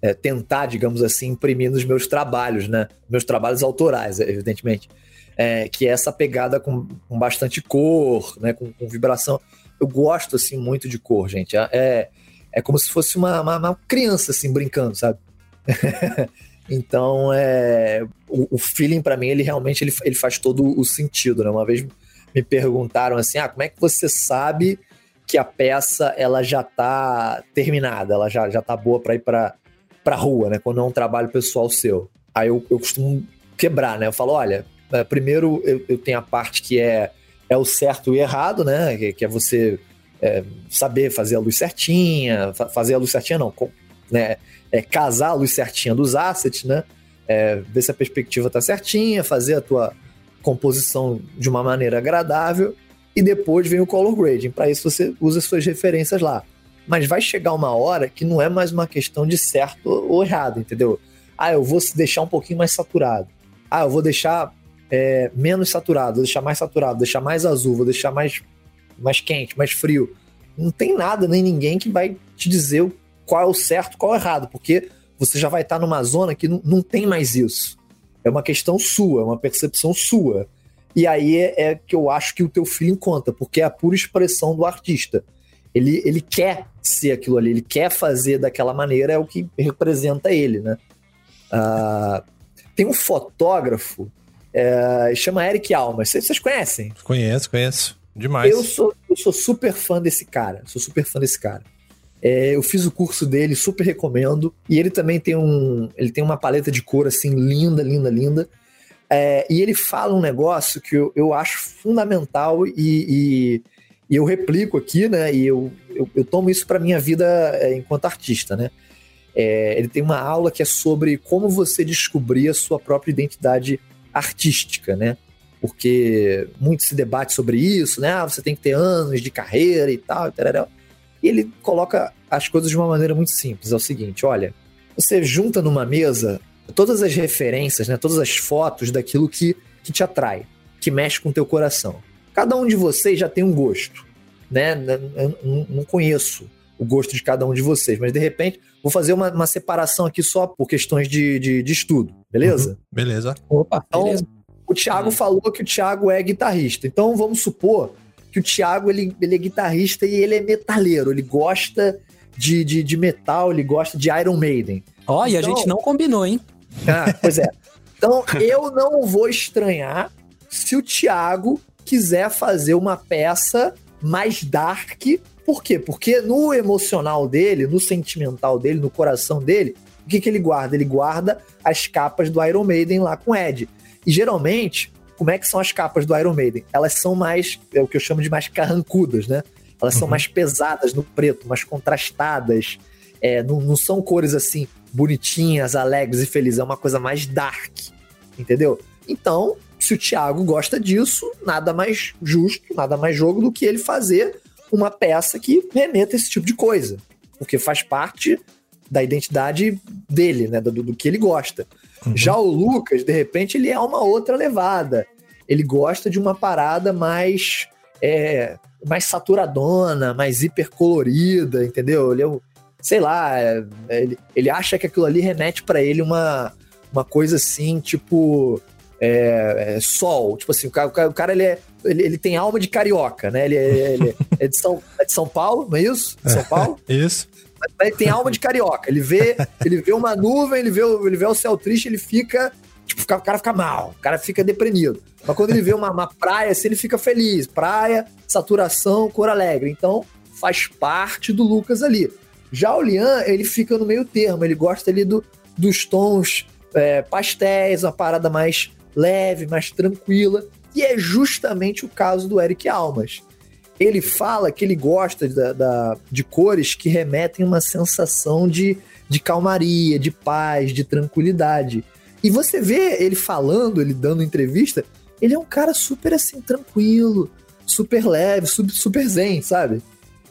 é, tentar, digamos assim, imprimir nos meus trabalhos, né? Meus trabalhos autorais, evidentemente. É, que é essa pegada com, com bastante cor, né? Com, com, vibração. Eu gosto, assim, muito de cor, gente. É, é, é como se fosse uma, uma, uma criança, assim, brincando, sabe? então, é, o, o feeling, para mim, ele realmente ele, ele faz todo o sentido, né? Uma vez me perguntaram assim, ah, como é que você sabe que a peça ela já tá terminada, ela já, já tá boa para ir para para rua, né? Quando é um trabalho pessoal seu. Aí eu, eu costumo quebrar, né? Eu falo, olha, é, primeiro eu, eu tenho a parte que é, é o certo e errado, né? Que, que é você é, saber fazer a luz certinha, fa fazer a luz certinha não, com, né? É, casar a luz certinha dos assets, né? É, ver se a perspectiva tá certinha, fazer a tua composição de uma maneira agradável e depois vem o color grading. Para isso você usa suas referências lá. Mas vai chegar uma hora que não é mais uma questão de certo ou errado, entendeu? Ah, eu vou deixar um pouquinho mais saturado. Ah, eu vou deixar é, menos saturado, vou deixar mais saturado, vou deixar mais azul, vou deixar mais, mais quente, mais frio. Não tem nada nem ninguém que vai te dizer qual é o certo, qual é o errado, porque você já vai estar numa zona que não, não tem mais isso. É uma questão sua, é uma percepção sua. E aí é, é, que eu acho que o teu feeling conta, porque é a pura expressão do artista. Ele, ele quer ser aquilo ali, ele quer fazer daquela maneira, é o que representa ele, né? Uh, tem um fotógrafo, é, chama Eric Almas. Vocês, vocês conhecem? Conheço, conheço. Demais. Eu sou, eu sou super fã desse cara. Sou super fã desse cara. É, eu fiz o curso dele, super recomendo. E ele também tem um, ele tem uma paleta de cor assim linda, linda, linda. É, e ele fala um negócio que eu, eu acho fundamental e, e, e, eu replico aqui, né? E eu, eu, eu tomo isso para minha vida é, enquanto artista, né? É, ele tem uma aula que é sobre como você descobrir a sua própria identidade artística, né? Porque muito se debate sobre isso, né? Ah, você tem que ter anos de carreira e tal, e tal. E ele coloca as coisas de uma maneira muito simples. É o seguinte: olha, você junta numa mesa todas as referências, né, todas as fotos daquilo que, que te atrai, que mexe com o teu coração. Cada um de vocês já tem um gosto, né? Não conheço o gosto de cada um de vocês, mas de repente vou fazer uma, uma separação aqui só por questões de, de, de estudo, beleza? Uhum, beleza. Opa, então, beleza. o Thiago uhum. falou que o Thiago é guitarrista, então vamos supor que o Thiago ele, ele é guitarrista e ele é metaleiro, ele gosta de, de, de metal, ele gosta de Iron Maiden. Ó, oh, então, e a gente não combinou, hein? Ah, pois é. Então eu não vou estranhar se o Thiago quiser fazer uma peça mais dark. Por quê? Porque no emocional dele, no sentimental dele, no coração dele, o que, que ele guarda? Ele guarda as capas do Iron Maiden lá com Ed. E geralmente, como é que são as capas do Iron Maiden? Elas são mais, é o que eu chamo de mais carrancudas, né? Elas uhum. são mais pesadas no preto, mais contrastadas. É, não, não são cores assim bonitinhas, alegres e felizes. É uma coisa mais dark, entendeu? Então, se o Thiago gosta disso, nada mais justo, nada mais jogo do que ele fazer uma peça que remeta esse tipo de coisa. Porque faz parte da identidade dele, né? Do, do que ele gosta. Uhum. Já o Lucas, de repente, ele é uma outra levada. Ele gosta de uma parada mais. É, mais saturadona, mais hipercolorida, entendeu? Ele é, sei lá, é, ele, ele acha que aquilo ali remete para ele uma, uma coisa assim, tipo. É, é, sol, tipo assim, o cara, o cara ele, é, ele, ele, tem alma de carioca, né? Ele, é, ele é, de São, é de São Paulo, não é isso? De São Paulo? isso. Ele tem alma de carioca. Ele vê, ele vê uma nuvem, ele vê, ele vê o céu triste, ele fica. Tipo, o cara fica mal, o cara fica deprimido. Mas quando ele vê uma, uma praia, assim, ele fica feliz. Praia, saturação, cor alegre. Então, faz parte do Lucas ali. Já o Lian, ele fica no meio termo, ele gosta ali do, dos tons é, pastéis, uma parada mais leve, mais tranquila. E é justamente o caso do Eric Almas ele fala que ele gosta da, da, de cores que remetem uma sensação de, de calmaria, de paz, de tranquilidade. E você vê ele falando, ele dando entrevista, ele é um cara super assim, tranquilo, super leve, super, zen, sabe?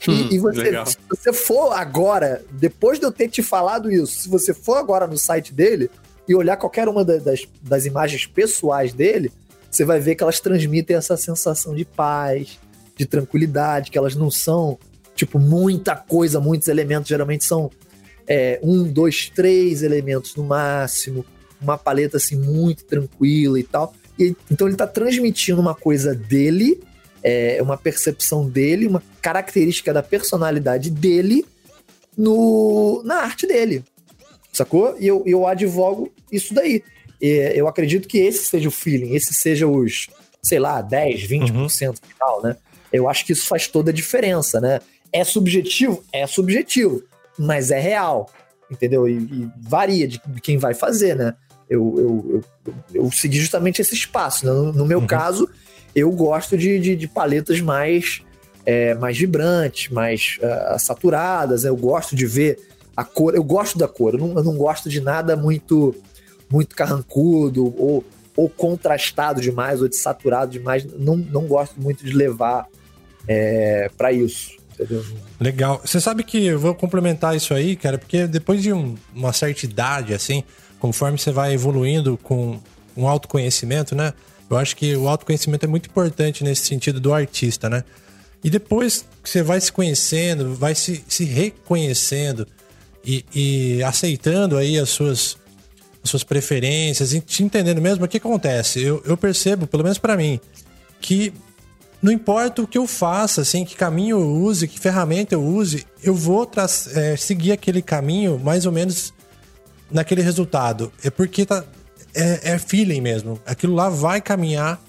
Hum, e, e você, se você for agora, depois de eu ter te falado isso, se você for agora no site dele e olhar qualquer uma das, das imagens pessoais dele, você vai ver que elas transmitem essa sensação de paz, de tranquilidade, que elas não são, tipo, muita coisa, muitos elementos, geralmente são é, um, dois, três elementos no máximo, uma paleta assim muito tranquila e tal. E, então ele está transmitindo uma coisa dele, é, uma percepção dele, uma característica da personalidade dele no, na arte dele. Sacou? E eu, eu advogo isso daí. E eu acredito que esse seja o feeling, esse seja os, sei lá, 10, 20% uhum. final, né? Eu acho que isso faz toda a diferença, né? É subjetivo? É subjetivo, mas é real, entendeu? E, e varia de, de, quem vai fazer, né? Eu, eu, eu, eu segui justamente esse espaço. Né? No, no, meu uhum. caso, eu gosto de, de, de paletas mais, é, mais vibrantes, mais uh, saturadas. Eu gosto de ver a cor. Eu gosto da cor. Eu não, eu não gosto de nada muito, muito carrancudo ou, ou contrastado demais ou de saturado demais. Não, não gosto muito de levar é, para isso. Entendeu? Legal. Você sabe que eu vou complementar isso aí, cara, porque depois de um, uma certa idade, assim, conforme você vai evoluindo com um autoconhecimento, né? Eu acho que o autoconhecimento é muito importante nesse sentido do artista, né? E depois que você vai se conhecendo, vai se, se reconhecendo e, e aceitando aí as suas, as suas preferências te entendendo mesmo, o que acontece? Eu, eu percebo, pelo menos para mim, que não importa o que eu faça, assim, que caminho eu use, que ferramenta eu use, eu vou é, seguir aquele caminho mais ou menos naquele resultado. É porque tá, é, é feeling mesmo. Aquilo lá vai caminhar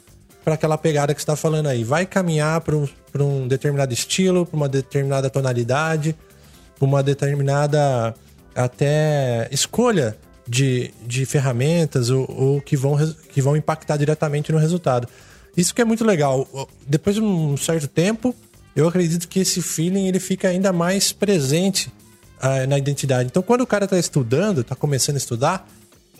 para aquela pegada que está falando aí. Vai caminhar para um, um determinado estilo, para uma determinada tonalidade, para uma determinada até escolha de, de ferramentas ou, ou, que, vão, que vão impactar diretamente no resultado. Isso que é muito legal. Depois de um certo tempo, eu acredito que esse feeling ele fica ainda mais presente uh, na identidade. Então, quando o cara está estudando, está começando a estudar,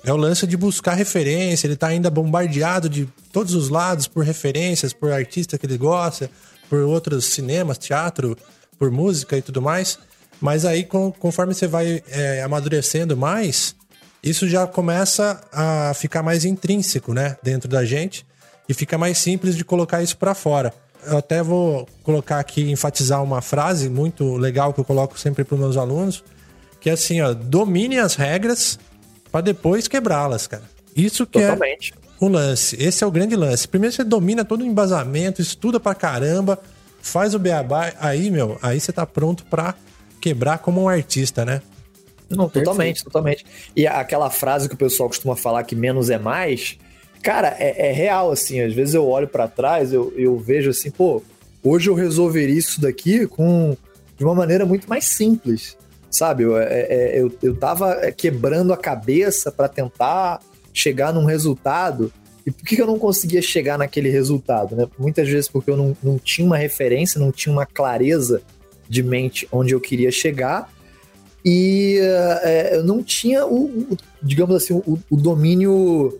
é o lance de buscar referência, ele está ainda bombardeado de todos os lados por referências, por artista que ele gosta, por outros cinemas, teatro, por música e tudo mais. Mas aí, com, conforme você vai é, amadurecendo mais, isso já começa a ficar mais intrínseco, né, dentro da gente e fica mais simples de colocar isso para fora. Eu até vou colocar aqui, enfatizar uma frase muito legal que eu coloco sempre para meus alunos, que é assim, ó, domine as regras para depois quebrá-las, cara. Isso que é Totalmente. é o lance. Esse é o grande lance. Primeiro você domina todo o embasamento, estuda pra caramba, faz o beabá, aí, meu, aí você tá pronto para quebrar como um artista, né? Não, totalmente, totalmente. E aquela frase que o pessoal costuma falar que menos é mais, cara, é, é real, assim. Às vezes eu olho para trás, eu, eu vejo assim, pô, hoje eu resolveria isso daqui com de uma maneira muito mais simples, sabe? Eu, é, é eu, eu tava quebrando a cabeça para tentar chegar num resultado. E por que eu não conseguia chegar naquele resultado? Né? Muitas vezes porque eu não, não tinha uma referência, não tinha uma clareza de mente onde eu queria chegar e é, eu não tinha o, o digamos assim, o, o, domínio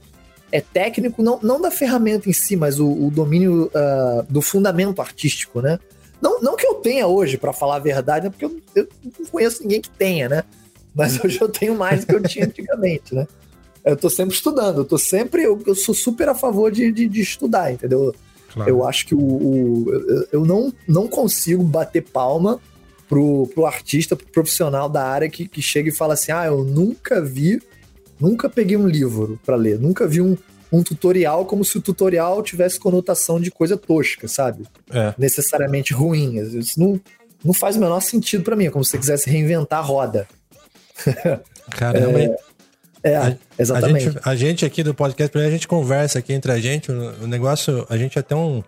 é técnico, não, não da ferramenta em si, mas o, o domínio uh, do fundamento artístico, né? Não, não que eu tenha hoje, para falar a verdade, né? porque eu, eu, não conheço ninguém que tenha, né? Mas hoje eu tenho mais do que eu tinha antigamente, né? Eu tô sempre estudando, eu tô sempre. Eu, eu sou super a favor de, de, de estudar, entendeu? Claro. Eu acho que o, o, eu não, não consigo bater palma pro, pro artista, pro profissional da área que, que chega e fala assim: ah, eu nunca vi, nunca peguei um livro para ler, nunca vi um, um tutorial como se o tutorial tivesse conotação de coisa tosca, sabe? É. Necessariamente ruim. Isso não, não faz o menor sentido para mim. É como se você quisesse reinventar a roda. Caramba, é, é, a, exatamente. A gente, a gente, aqui do podcast, a gente conversa aqui entre a gente, o, o negócio, a gente é até um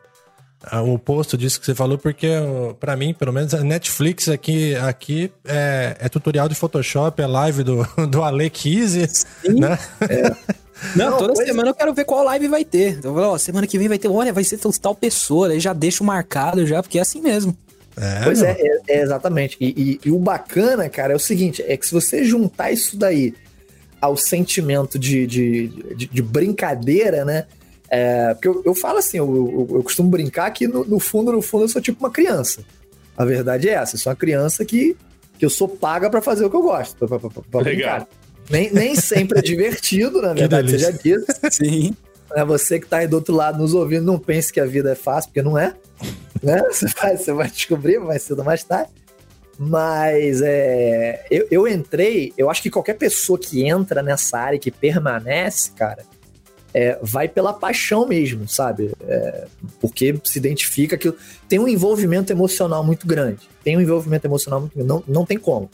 o oposto disso que você falou, porque para mim, pelo menos, a Netflix aqui, aqui é, é, tutorial de Photoshop, é live do, do Ale né? É. Não, toda Não, semana eu quero ver qual live vai ter. Então, ó, semana que vem vai ter, olha, vai ser tal pessoa, aí já deixo marcado já, porque é assim mesmo. É, pois é, é, é, exatamente. E, e, e, o bacana, cara, é o seguinte: é que se você juntar isso daí ao sentimento de, de, de, de brincadeira, né? É, porque eu, eu, falo assim, eu, eu, eu costumo brincar que no, no, fundo, no fundo, eu sou tipo uma criança. A verdade é essa, eu sou uma criança que, que eu sou paga para fazer o que eu gosto, pra, pra, pra brincar. Nem, nem sempre é divertido, na verdade, você já disse. Sim. É você que tá aí do outro lado nos ouvindo, não pense que a vida é fácil, porque não é. Né? Você, vai, você vai descobrir mais cedo ou mais tarde. Mas é, eu, eu entrei, eu acho que qualquer pessoa que entra nessa área, que permanece, cara, é, vai pela paixão mesmo, sabe? É, porque se identifica que tem um envolvimento emocional muito grande. Tem um envolvimento emocional muito grande. Não, não tem como.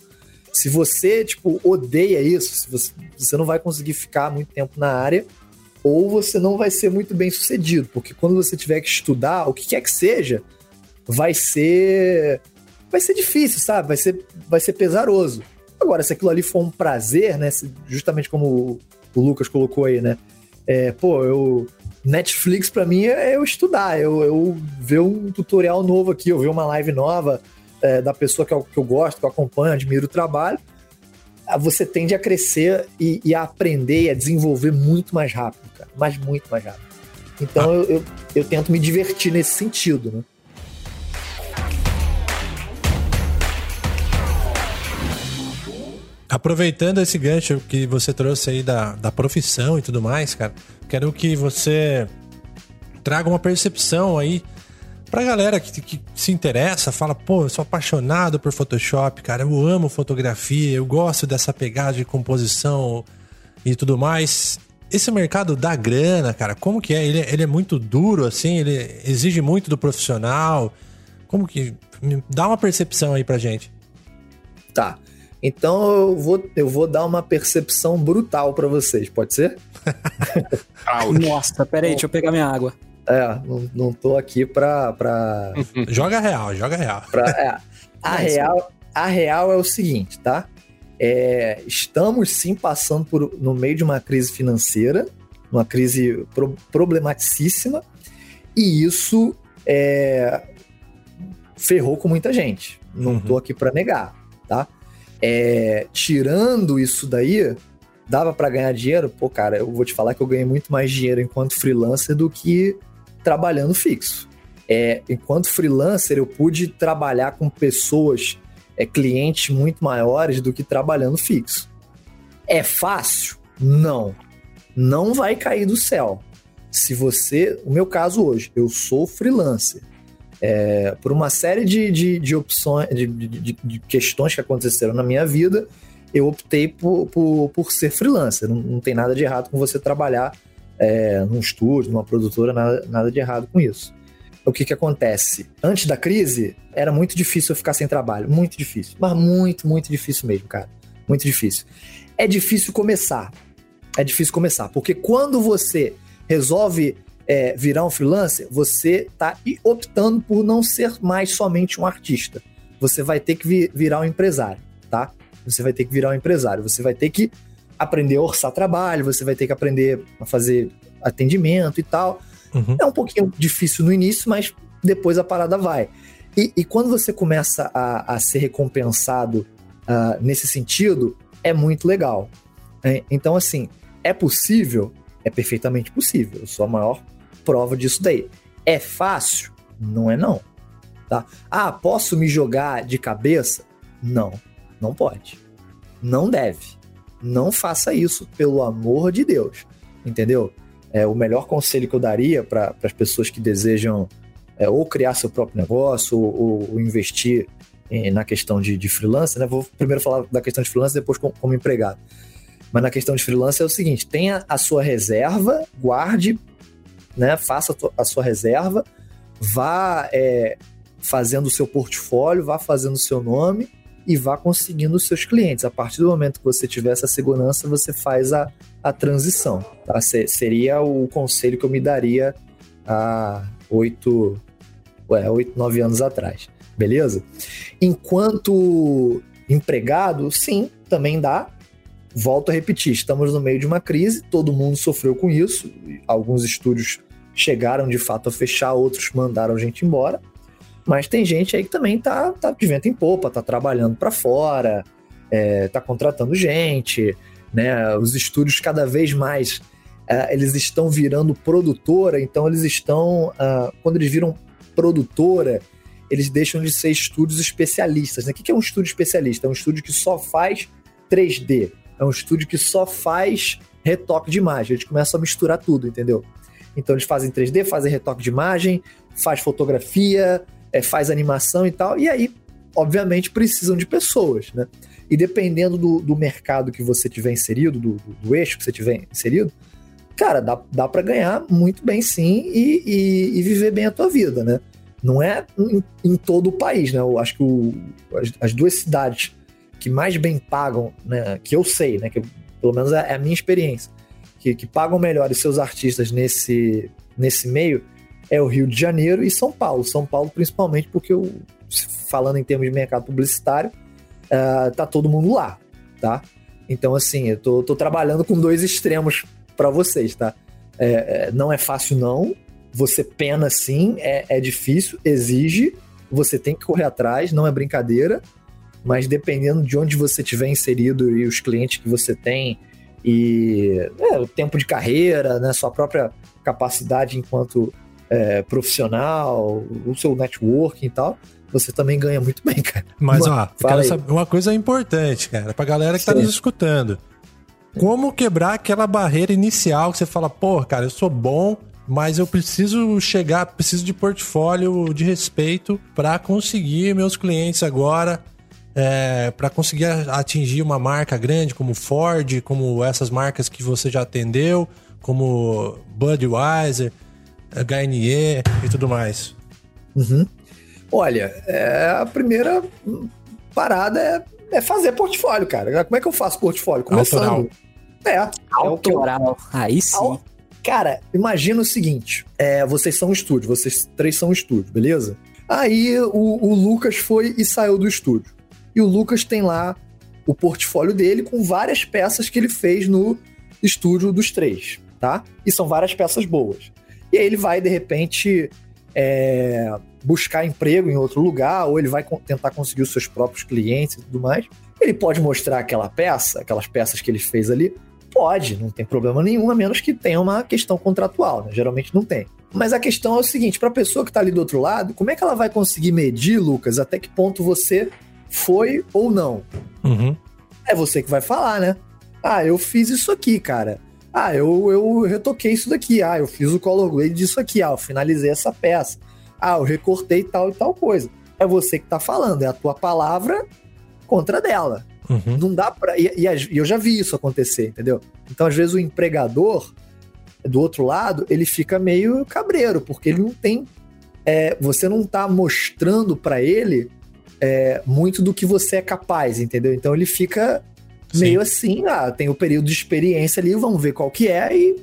Se você, tipo, odeia isso, você, você não vai conseguir ficar muito tempo na área ou você não vai ser muito bem sucedido, porque quando você tiver que estudar, o que quer que seja, vai ser vai ser difícil, sabe? Vai ser, vai ser pesaroso. Agora, se aquilo ali for um prazer, né? Justamente como o Lucas colocou aí, né? É, pô, eu. Netflix para mim é eu estudar, eu, eu ver um tutorial novo aqui, eu ver uma live nova é, da pessoa que eu, que eu gosto, que eu acompanho, admiro o trabalho. Ah, você tende a crescer e, e a aprender e a desenvolver muito mais rápido, cara. Mas muito mais rápido. Então ah. eu, eu, eu tento me divertir nesse sentido, né? Aproveitando esse gancho que você trouxe aí da, da profissão e tudo mais, cara, quero que você traga uma percepção aí pra galera que, que se interessa, fala, pô, eu sou apaixonado por Photoshop, cara, eu amo fotografia, eu gosto dessa pegada de composição e tudo mais. Esse mercado dá grana, cara, como que é? Ele, ele é muito duro, assim, ele exige muito do profissional. Como que. Dá uma percepção aí pra gente. Tá. Então eu vou, eu vou dar uma percepção brutal para vocês, pode ser? Nossa, peraí, deixa eu pegar minha água. É, não, não tô aqui pra. pra... joga real, joga real. Pra, é, a, real a real é o seguinte, tá? É, estamos sim passando por, no meio de uma crise financeira, uma crise pro, problematicíssima, e isso é, ferrou com muita gente. Não uhum. tô aqui para negar, tá? É, tirando isso daí, dava para ganhar dinheiro? Pô, cara, eu vou te falar que eu ganhei muito mais dinheiro enquanto freelancer do que trabalhando fixo. É, enquanto freelancer, eu pude trabalhar com pessoas, é, clientes muito maiores do que trabalhando fixo. É fácil? Não. Não vai cair do céu. Se você. O meu caso hoje, eu sou freelancer é, por uma série de, de, de opções, de, de, de, questões que aconteceram na minha vida, eu optei por, por, por ser freelancer. Não, não, tem nada de errado com você trabalhar é, num estúdio, numa produtora, nada, nada de errado com isso. O que, que acontece? Antes da crise, era muito difícil eu ficar sem trabalho. Muito difícil. Mas muito, muito difícil mesmo, cara. Muito difícil. É difícil começar. É difícil começar. Porque quando você resolve é, virar um freelancer, você está optando por não ser mais somente um artista. Você vai ter que vir, virar um empresário, tá? Você vai ter que virar um empresário. Você vai ter que aprender a orçar trabalho, você vai ter que aprender a fazer atendimento e tal. Uhum. É um pouquinho difícil no início, mas depois a parada vai. E, e quando você começa a, a ser recompensado uh, nesse sentido, é muito legal. É, então, assim, é possível? É perfeitamente possível. Eu sou a maior prova disso daí. É fácil? Não é não. Tá? Ah, posso me jogar de cabeça? Não, não pode. Não deve. Não faça isso, pelo amor de Deus. Entendeu? É o melhor conselho que eu daria para as pessoas que desejam é, ou criar seu próprio negócio ou, ou investir em, na questão de, de freelancer, né? Vou primeiro falar da questão de freelancer, depois como, como empregado. Mas na questão de freelancer é o seguinte: tenha a sua reserva, guarde né? Faça a sua reserva, vá é, fazendo o seu portfólio, vá fazendo o seu nome e vá conseguindo os seus clientes. A partir do momento que você tiver essa segurança, você faz a, a transição. Tá? Seria o conselho que eu me daria há oito, oito, nove anos atrás. Beleza? Enquanto empregado, sim, também dá volto a repetir, estamos no meio de uma crise, todo mundo sofreu com isso, alguns estúdios chegaram de fato a fechar, outros mandaram gente embora, mas tem gente aí que também tá, tá de vento em popa, tá trabalhando para fora, é, tá contratando gente, né? Os estúdios cada vez mais é, eles estão virando produtora, então eles estão, uh, quando eles viram produtora, eles deixam de ser estúdios especialistas. Né? O que é um estúdio especialista? É um estúdio que só faz 3D. É um estúdio que só faz retoque de imagem. Eles começam a misturar tudo, entendeu? Então eles fazem 3D, fazem retoque de imagem, faz fotografia, é, faz animação e tal. E aí, obviamente, precisam de pessoas, né? E dependendo do, do mercado que você tiver inserido, do, do, do, eixo que você tiver inserido, cara, dá, dá para ganhar muito bem sim e, e, e, viver bem a tua vida, né? Não é em, em todo o país, né? Eu acho que o, as, as duas cidades que mais bem pagam, né, que eu sei, né, que pelo menos é, é a minha experiência, que, que pagam melhor os seus artistas nesse, nesse meio é o Rio de Janeiro e São Paulo. São Paulo, principalmente, porque eu, falando em termos de mercado publicitário, uh, tá todo mundo lá, tá? Então, assim, eu tô, tô trabalhando com dois extremos para vocês, tá? É, é, não é fácil, não. Você pena sim, é, é difícil, exige, você tem que correr atrás, não é brincadeira, mas dependendo de onde você tiver inserido e os clientes que você tem, e é, o tempo de carreira, né, sua própria capacidade enquanto é, profissional, o seu networking e tal, você também ganha muito bem, cara. Mas, ó, quero saber uma coisa importante, cara, pra galera que Sim. tá nos escutando. Como quebrar aquela barreira inicial que você fala, pô, cara, eu sou bom, mas eu preciso chegar, preciso de portfólio de respeito para conseguir meus clientes agora, é, para conseguir atingir uma marca grande como Ford, como essas marcas que você já atendeu, como Budweiser, HNE e tudo mais. Uhum. Olha, é, a primeira parada é, é, fazer portfólio, cara. Como é que eu faço portfólio? Começando. Autoral. É. Autoral. É Aí sim. Cara, imagina o seguinte: é, vocês são um estúdio, vocês três são um estúdio, beleza? Aí o, o Lucas foi e saiu do estúdio. E o Lucas tem lá o portfólio dele com várias peças que ele fez no estúdio dos três, tá? E são várias peças boas. E aí ele vai, de repente, é, buscar emprego em outro lugar, ou ele vai tentar conseguir os seus próprios clientes e tudo mais. Ele pode mostrar aquela peça, aquelas peças que ele fez ali? Pode, não tem problema nenhum, a menos que tenha uma questão contratual, né? Geralmente não tem. Mas a questão é o seguinte: para a pessoa que está ali do outro lado, como é que ela vai conseguir medir, Lucas, até que ponto você foi ou não? Uhum. É você que vai falar, né? Ah, eu fiz isso aqui, cara. Ah, eu, eu retoquei isso daqui. Ah, eu fiz o color grade disso aqui. Ah, eu finalizei essa peça. Ah, eu recortei tal e tal coisa. É você que tá falando, é a tua palavra contra dela. Uhum. Não dá pra. E, e, eu já vi isso acontecer, entendeu? Então, às vezes, o empregador, do outro lado, ele fica meio cabreiro, porque ele não tem. É, você não tá mostrando para ele é, muito do que você é capaz, entendeu? Então ele fica meio assim, ah, tem o período de experiência ali, vamos ver qual que é e,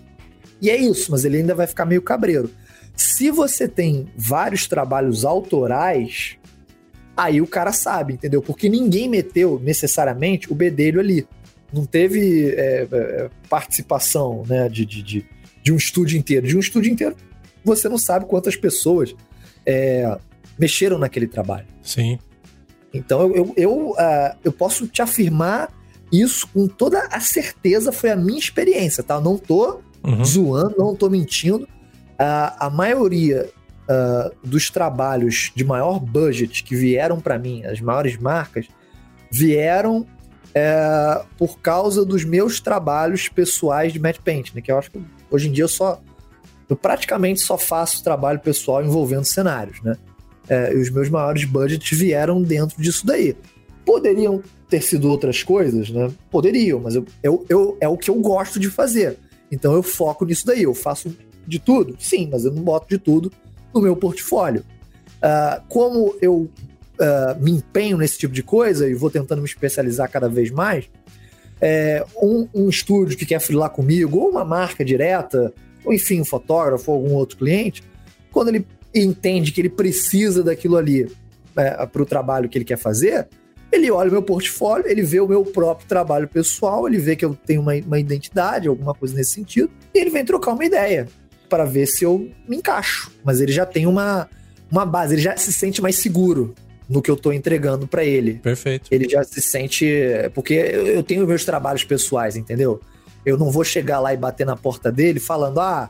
e é isso, mas ele ainda vai ficar meio cabreiro. Se você tem vários trabalhos autorais, aí o cara sabe, entendeu? Porque ninguém meteu necessariamente o bedelho ali. Não teve é, é, participação né, de, de, de, de, um estúdio inteiro. De um estúdio inteiro, você não sabe quantas pessoas é, mexeram naquele trabalho. Sim. Então eu, eu, eu, uh, eu posso te afirmar isso com toda a certeza foi a minha experiência, tá? Eu não tô uhum. zoando, não tô mentindo. Uh, a maioria uh, dos trabalhos de maior budget que vieram para mim, as maiores marcas, vieram uh, por causa dos meus trabalhos pessoais de matte paint, né? Que eu acho que hoje em dia eu só. Eu praticamente só faço trabalho pessoal envolvendo cenários, né? É, os meus maiores budgets vieram dentro disso daí. Poderiam ter sido outras coisas, né? Poderiam, mas eu, eu, eu, é o que eu gosto de fazer. Então eu foco nisso daí. Eu faço de tudo? Sim, mas eu não boto de tudo no meu portfólio. Uh, como eu uh, me empenho nesse tipo de coisa e vou tentando me especializar cada vez mais, é, um, um, estúdio que quer filar comigo, ou uma marca direta, ou enfim, um fotógrafo ou algum outro cliente, quando ele entende que ele precisa daquilo ali é, para o trabalho que ele quer fazer, ele olha o meu portfólio, ele vê o meu próprio trabalho pessoal, ele vê que eu tenho uma, uma identidade, alguma coisa nesse sentido, e ele vem trocar uma ideia para ver se eu me encaixo. Mas ele já tem uma, uma base, ele já se sente mais seguro no que eu tô entregando para ele. Perfeito. Ele já se sente. Porque eu tenho meus trabalhos pessoais, entendeu? Eu não vou chegar lá e bater na porta dele falando: ah,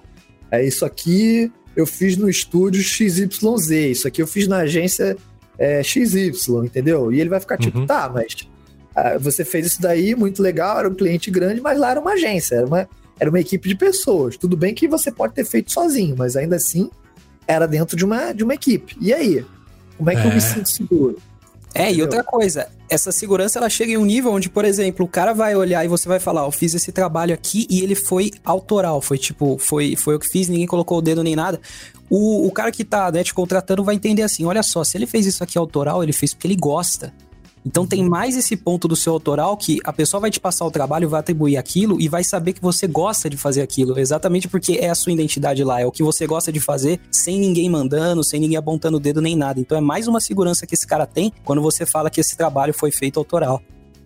é isso aqui eu fiz no estúdio XYZ, isso aqui eu fiz na agência é, XY, entendeu? E ele vai ficar tipo, uhum. tá, mas ah, você fez isso daí, muito legal, era um cliente grande, mas lá era uma agência, era uma, era uma equipe de pessoas. Tudo bem que você pode ter feito sozinho, mas ainda assim era dentro de uma, de uma equipe. E aí? Como é que é. eu me é. sinto seguro? É, Entendeu? e outra coisa, essa segurança ela chega em um nível onde, por exemplo, o cara vai olhar e você vai falar, eu fiz esse trabalho aqui e ele foi autoral, foi tipo, foi, foi eu que fiz, ninguém colocou o dedo nem nada. O, o cara que tá né, te contratando vai entender assim, olha só, se ele fez isso aqui autoral, ele fez porque ele gosta. Então tem mais esse ponto do seu autoral que a pessoa vai te passar o trabalho, vai atribuir aquilo e vai saber que você gosta de fazer aquilo, exatamente porque é a sua identidade lá, é o que você gosta de fazer sem ninguém mandando, sem ninguém apontando o dedo nem nada. Então é mais uma segurança que esse cara tem quando você fala que esse trabalho foi feito autoral.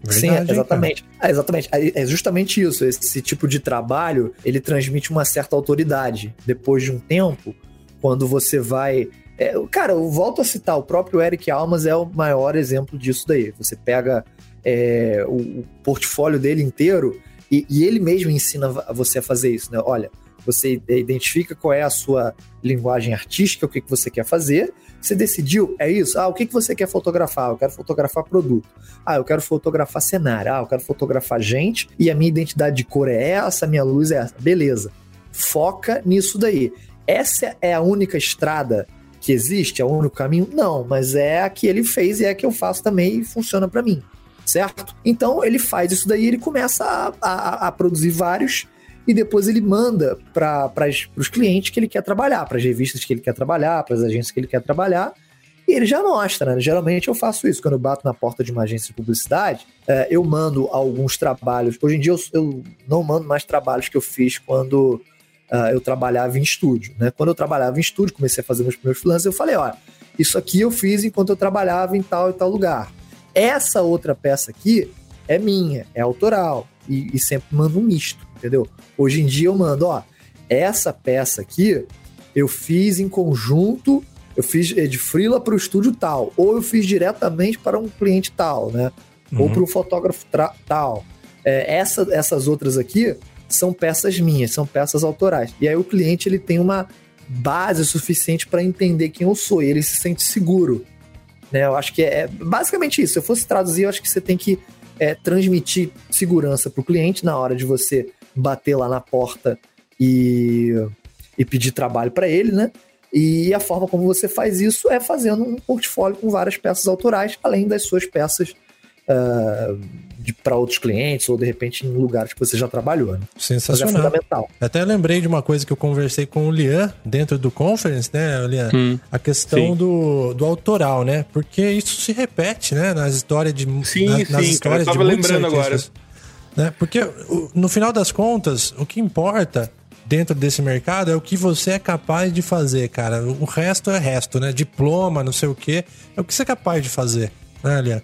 Sim, Verdade, hein, exatamente. É, exatamente. É justamente isso. Esse tipo de trabalho, ele transmite uma certa autoridade. Depois de um tempo, quando você vai. É, cara, eu volto a citar, o próprio Eric Almas é o maior exemplo disso daí. Você pega é, o, o portfólio dele inteiro e, e ele mesmo ensina você a fazer isso, né? Olha, você identifica qual é a sua linguagem artística, o que, que você quer fazer. Você decidiu, é isso? Ah, o que, que você quer fotografar? Eu quero fotografar produto. Ah, eu quero fotografar cenário. Ah, eu quero fotografar gente e a minha identidade de cor é essa, a minha luz é essa. Beleza. Foca nisso daí. Essa é a única estrada que existe? É o único caminho? Não, mas é a que ele fez e é a que eu faço também e funciona para mim, certo? Então ele faz isso daí, ele começa a, a, a produzir vários e depois ele manda para os clientes que ele quer trabalhar, para as revistas que ele quer trabalhar, para as agências que ele quer trabalhar. E ele já mostra, né? Geralmente eu faço isso. Quando eu bato na porta de uma agência de publicidade, é, eu mando alguns trabalhos. Hoje em dia eu, eu não mando mais trabalhos que eu fiz quando ah, eu trabalhava em estúdio. Né? Quando eu trabalhava em estúdio, comecei a fazer meus primeiros freelancers, eu falei, olha, isso aqui eu fiz enquanto eu trabalhava em tal e tal lugar. Essa outra peça aqui é minha, é autoral. E, e sempre mando um misto, entendeu? Hoje em dia eu mando, ó, essa peça aqui eu fiz em conjunto, eu fiz eh, de freela para o estúdio tal, ou eu fiz diretamente para um cliente tal, né? Ou Uhum. para um fotógrafo tal. É, essa- essas outras aqui são peças minhas, são peças autorais. E aí o cliente ele tem uma base suficiente para entender quem eu sou e ele se sente seguro. Né? Eu acho que é, é basicamente isso. Se eu fosse traduzir, eu acho que você tem que é, transmitir segurança para o cliente na hora de você bater lá na porta e, e pedir trabalho para ele, né? E a forma como você faz isso é fazendo um portfólio com várias peças autorais, além das suas peças para outros clientes ou de repente em lugares que você já trabalhou. Né? Mas é Sensacional. fundamental. Até lembrei de uma coisa que eu conversei com o Lian dentro do conference, né, Lian? Hum. A questão Sim. do, do autoral, né? Porque isso se repete, né? Nas histórias de Sim, na- sim, nas cara, histórias eu de tava muitos lembrando artistas, Né? Porque no final das contas, o que importa dentro desse mercado é o que você é capaz de fazer, cara. O resto é resto, né? Diploma, não sei o quê. É o que você é capaz de fazer, né, Lian?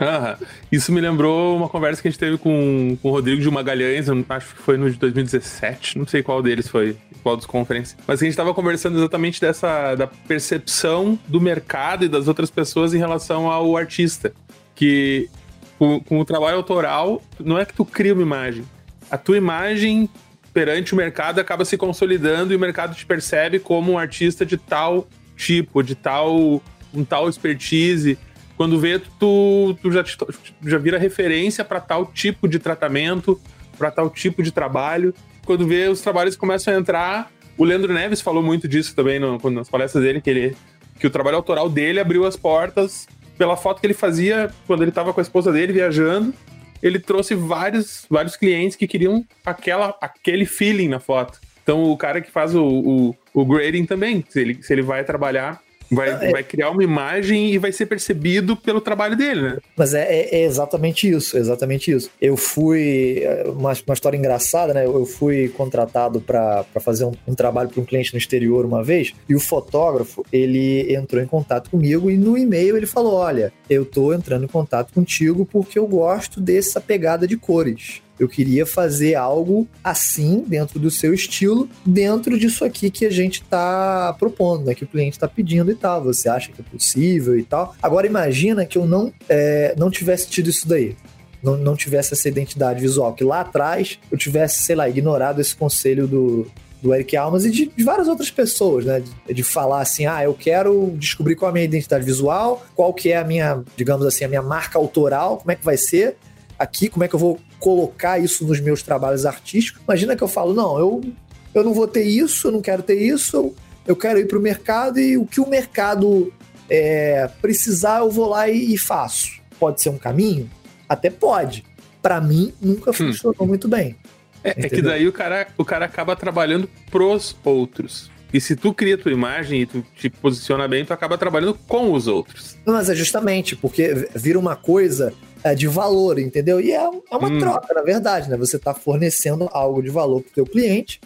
Aham. Isso me lembrou uma conversa que a gente teve com, com o Rodrigo de Magalhães, acho que foi no de 2017, não sei qual deles foi, qual dos conferências. Mas a gente estava conversando exatamente dessa da percepção do mercado e das outras pessoas em relação ao artista. Que com, com o trabalho autoral, não é que tu cria uma imagem. A tua imagem perante o mercado acaba se consolidando e o mercado te percebe como um artista de tal tipo, de tal um tal expertise. Quando vê, tu, tu já, já vira referência para tal tipo de tratamento, para tal tipo de trabalho. Quando vê, os trabalhos começam a entrar. O Leandro Neves falou muito disso também no, nas palestras dele, que, ele, que o trabalho autoral dele abriu as portas pela foto que ele fazia quando ele estava com a esposa dele viajando. Ele trouxe vários, vários clientes que queriam aquela, aquele feeling na foto. Então, o cara que faz o, o, o grading também, se ele, se ele vai trabalhar, vai, É. vai criar uma imagem e vai ser percebido pelo trabalho dele, né? Mas é, é- é exatamente isso, é exatamente isso. Eu fui. é, Uma, uma história engraçada, né? Eu fui contratado para fazer um, um trabalho para um cliente no exterior uma vez, e o fotógrafo ele entrou em contato comigo e no e-mail ele falou: Olha, eu tô entrando em contato contigo porque eu gosto dessa pegada de cores. Eu queria fazer algo assim, dentro do seu estilo, dentro disso aqui que a gente tá propondo, né? Que o cliente tá pedindo e tal. Você acha que é possível e tal. Agora imagina que eu não, é, não tivesse tido isso daí. Não, não tivesse essa identidade visual. Que lá atrás eu tivesse, sei lá, ignorado esse conselho do, do Eric Almas e de, de várias outras pessoas, né? De, de falar assim, ah, eu quero descobrir qual é a minha identidade visual, qual que é a minha, digamos assim, a minha marca autoral, como é que vai ser aqui, como é que eu vou colocar isso nos meus trabalhos artísticos. Imagina que eu falo, não, eu, eu não vou ter isso, eu não quero ter isso, eu, eu quero ir para o mercado e o que o mercado é, precisar, eu vou lá e, e faço. Pode ser um caminho? Até pode. Para mim, nunca funcionou muito bem. É, é que daí o cara, o cara acaba trabalhando pros outros. E se tu cria tua imagem e tu te posiciona bem, tu acaba trabalhando com os outros. Mas é justamente porque vira uma coisa é, de valor, entendeu? E é, é uma Hum. troca, na verdade, né? Você está fornecendo algo de valor para o teu cliente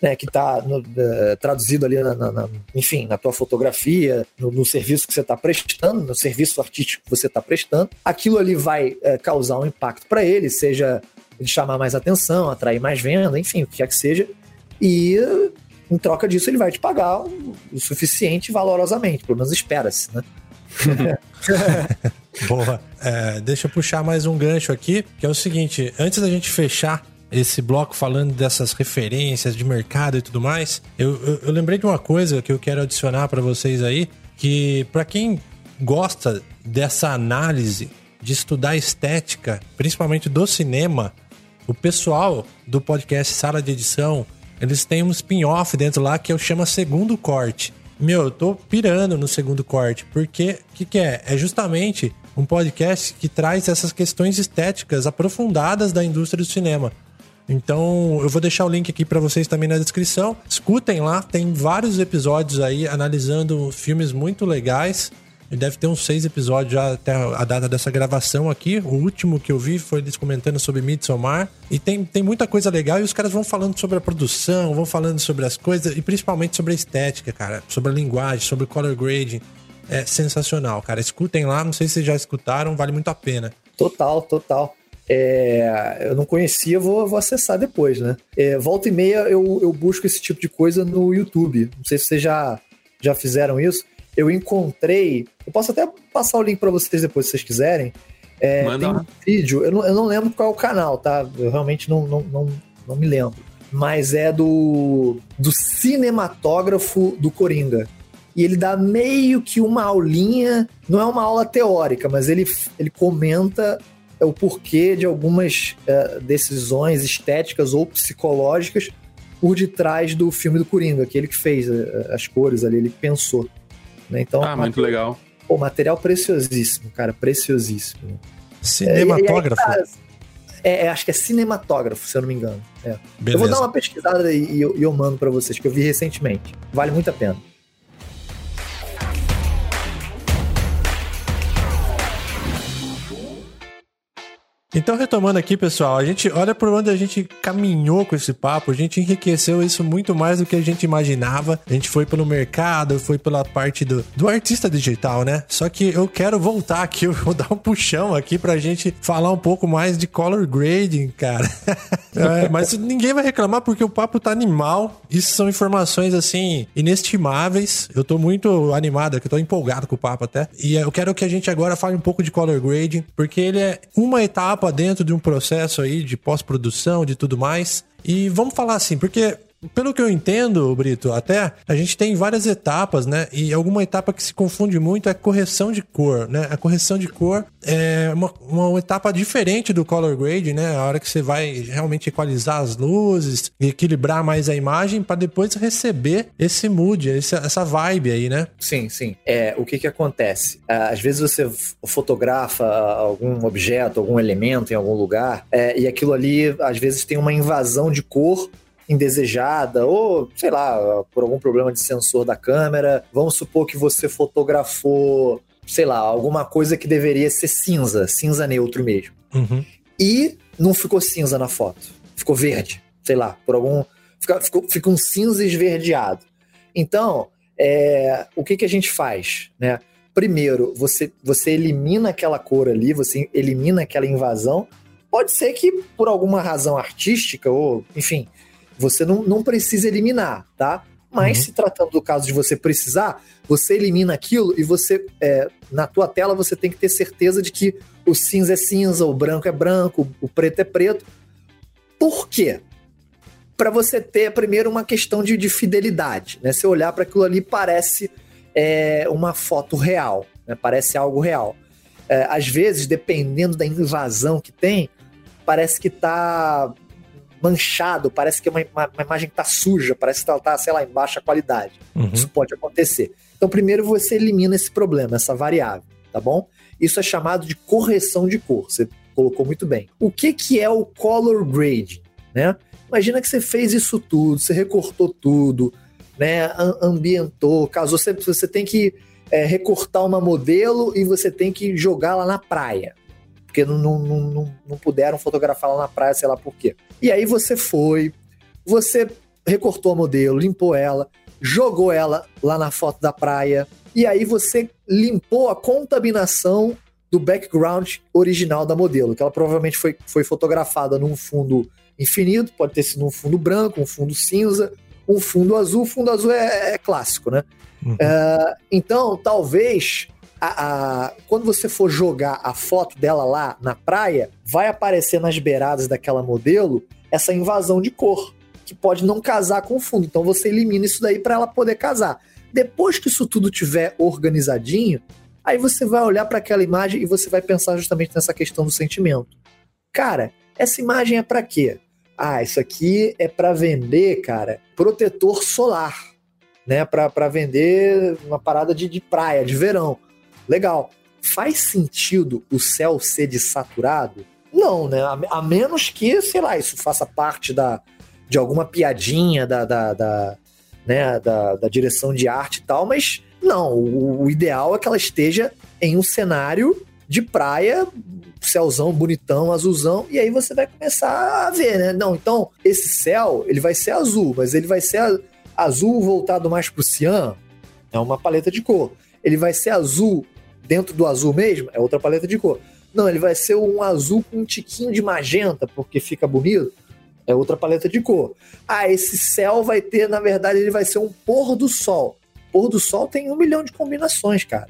né, que está uh, traduzido ali, na, na, na, enfim, na tua fotografia, no, no serviço que você está prestando, no serviço artístico que você está prestando, aquilo ali vai uh, causar um impacto para ele, seja chamar mais atenção, atrair mais venda, enfim, o que quer que seja, e em troca disso ele vai te pagar o, o suficiente valorosamente, pelo menos espera-se, né? Boa. É, deixa eu puxar mais um gancho aqui, que é o seguinte: antes da gente fechar esse bloco falando dessas referências de mercado e tudo mais, eu, eu, eu lembrei de uma coisa que eu quero adicionar para vocês aí, que para quem gosta dessa análise de estudar estética, principalmente do cinema, o pessoal do podcast Sala de Edição, eles têm um spin-off dentro lá que eu chamo Segundo Corte. Meu, eu tô pirando no segundo corte, porque o que, que é? É justamente um podcast que traz essas questões estéticas aprofundadas da indústria do cinema. Então, eu vou deixar o link aqui para vocês também na descrição. Escutem lá, tem vários episódios aí analisando filmes muito legais. Deve ter uns seis episódios já até a data dessa gravação aqui. O último que eu vi foi eles comentando sobre Midsommar. E tem, tem muita coisa legal e os caras vão falando sobre a produção, vão falando sobre as coisas e principalmente sobre a estética, cara. Sobre a linguagem, sobre color grading. É sensacional, cara. Escutem lá, não sei se vocês já escutaram, vale muito a pena. Total, total. É, eu não conhecia, vou, vou acessar depois, né? É, volta e meia eu, eu busco esse tipo de coisa no YouTube. Não sei se vocês já, já fizeram isso. Eu encontrei. Eu posso até passar o link para vocês depois, se vocês quiserem. É, Manda. Tem um vídeo, eu não, eu não lembro qual é o canal, tá? Eu realmente não, não, não, não me lembro. Mas é do, do cinematógrafo do Coringa e ele dá meio que uma aulinha, não é uma aula teórica, mas ele, ele comenta é o porquê de algumas é, decisões estéticas ou psicológicas por detrás do filme do Coringa, que ele que fez é, as cores ali, ele que pensou. Né? Então, ah, muito legal. Pô, material preciosíssimo, cara, preciosíssimo. Cinematógrafo? É, é, acho que é cinematógrafo, se eu não me engano. É. Eu vou dar uma pesquisada e, e eu, eu mando para vocês, que eu vi recentemente. Vale muito a pena. Então, retomando aqui, pessoal, a gente olha por onde a gente caminhou com esse papo, a gente enriqueceu isso muito mais do que a gente imaginava. A gente foi pelo mercado, foi pela parte do, do artista digital, né? Só que eu quero voltar aqui, eu vou dar um puxão aqui pra gente falar um pouco mais de color grading, cara. é, mas ninguém vai reclamar porque o papo tá animal. Isso são informações, assim, inestimáveis. Eu tô muito animado aqui, tô empolgado com o papo até. E eu quero que a gente agora fale um pouco de color grading, porque ele é uma etapa dentro de um processo aí de pós-produção, de tudo mais. E vamos falar assim, porque pelo que eu entendo, Brito, até a gente tem várias etapas, né? E alguma etapa que se confunde muito é a correção de cor, né? A correção de cor é uma, uma etapa diferente do color grade, né? A hora que você vai realmente equalizar as luzes e equilibrar mais a imagem para depois receber esse mood, essa, vibe aí, né? Sim, sim. É, o que que acontece? Às vezes você fotografa algum objeto, algum elemento em algum lugar é, e aquilo ali, às vezes, tem uma invasão de cor indesejada ou, sei lá, por algum problema de sensor da câmera. Vamos supor que você fotografou, sei lá, alguma coisa que deveria ser cinza, cinza neutro mesmo. Uhum. E não ficou cinza na foto, ficou verde, sei lá, por algum. Fica, ficou, fica um cinza esverdeado. Então, é, o que, que a gente faz, né? Primeiro, você, você elimina aquela cor ali, você elimina aquela invasão. Pode ser que por alguma razão artística, ou, enfim, você não, não precisa eliminar, tá? Mas uhum. se tratando do caso de você precisar, você elimina aquilo e você, é, na tua tela, você tem que ter certeza de que o cinza é cinza, o branco é branco, o preto é preto. Por quê? Para você ter, primeiro, uma questão de, de fidelidade. Né? Se olhar para aquilo ali, parece é, uma foto real, né? parece algo real. É, às vezes, dependendo da invasão que tem, parece que tá manchado, parece que é uma, uma, uma imagem que está suja, parece que ela está, sei lá, em baixa qualidade. Uhum. Isso pode acontecer. Então, primeiro você elimina esse problema, essa variável, tá bom? Isso é chamado de correção de cor. Você colocou muito bem. O que, que é o color grading? Né? Imagina que você fez isso tudo, você recortou tudo, né? ambientou, casou. Você, você tem que é, recortar uma modelo e você tem que jogar lá na praia porque não, não, não, não puderam fotografar lá na praia, sei lá por quê. E aí você foi, você recortou a modelo, limpou ela, jogou ela lá na foto da praia, e aí você limpou a contaminação do background original da modelo, que ela provavelmente foi, foi fotografada num fundo infinito, pode ter sido um fundo branco, um fundo cinza, um fundo azul. O fundo azul é, é clássico, né? Uhum. Uh, então, talvez a, a, quando você for jogar a foto dela lá na praia, vai aparecer nas beiradas daquela modelo essa invasão de cor, que pode não casar com o fundo. Então você elimina isso daí para ela poder casar. Depois que isso tudo tiver organizadinho, aí você vai olhar para aquela imagem e você vai pensar justamente nessa questão do sentimento. Cara, essa imagem é para quê? Ah, isso aqui é para vender, cara, protetor solar, né? Para vender uma parada de, de praia, de verão. Legal. Faz sentido o céu ser desaturado? Não, né? A, a, menos que, sei lá, isso faça parte da, de alguma piadinha da, da, da né, da, da, direção de arte e tal, mas não, o, o, ideal é que ela esteja em um cenário de praia, céuzão bonitão, azulzão, e aí você vai começar a ver, né? Não, então esse céu, ele vai ser azul, mas ele vai ser azul voltado mais pro cian, é uma paleta de cor. Ele vai ser azul dentro do azul mesmo, é outra paleta de cor. Não, ele vai ser um azul com um tiquinho de magenta, porque fica bonito. É outra paleta de cor. Ah, esse céu vai ter, na verdade, ele vai ser um pôr do sol. Pôr do sol tem um milhão de combinações, cara.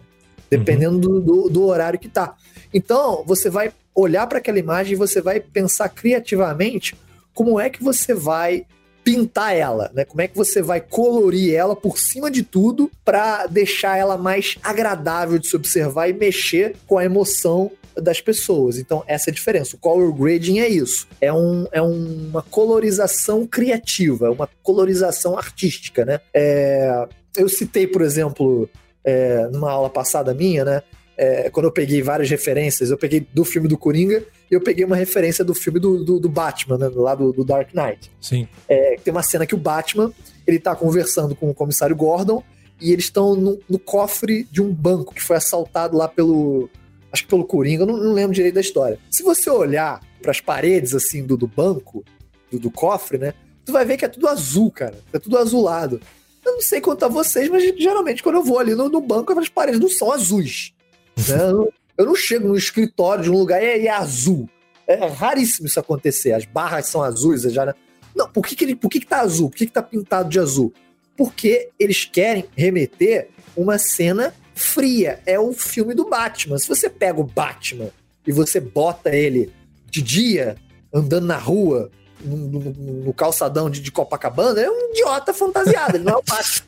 Dependendo uhum. do, do, do, horário que tá. Então, você vai olhar para aquela imagem e você vai pensar criativamente como é que você vai pintar ela, né? Como é que você vai colorir ela por cima de tudo para deixar ela mais agradável de se observar e mexer com a emoção das pessoas. Então, essa é a diferença. O color grading é isso. É, um, é uma colorização criativa, é uma colorização artística, né? É, eu citei, por exemplo, é, numa aula passada minha, né? É, quando eu peguei várias referências, eu peguei do filme do Coringa e eu peguei uma referência do filme do, do, do Batman, né, lá do, do, Dark Knight. Sim. É, tem uma cena que o Batman ele tá conversando com o comissário Gordon e eles estão no, no, cofre de um banco que foi assaltado lá pelo. Acho que pelo Coringa, eu não, não lembro direito da história. Se você olhar para as paredes assim do, do banco, do, do cofre, né? Tu vai ver que é tudo azul, cara. É tudo azulado. Eu não sei quanto a vocês, mas geralmente quando eu vou ali no, no banco, as paredes não são azuis. Né? Eu, não chego no escritório de um lugar e é, é, azul. É raríssimo isso acontecer. As barras são azuis, já. Não, por que, que, ele, por que, que tá azul? Por que, que tá pintado de azul? Porque eles querem remeter uma cena fria. É o filme do Batman. Se você pega o Batman e você bota ele de dia, andando na rua, no, no, no calçadão de, de, Copacabana, é um idiota fantasiado, ele não é o Batman.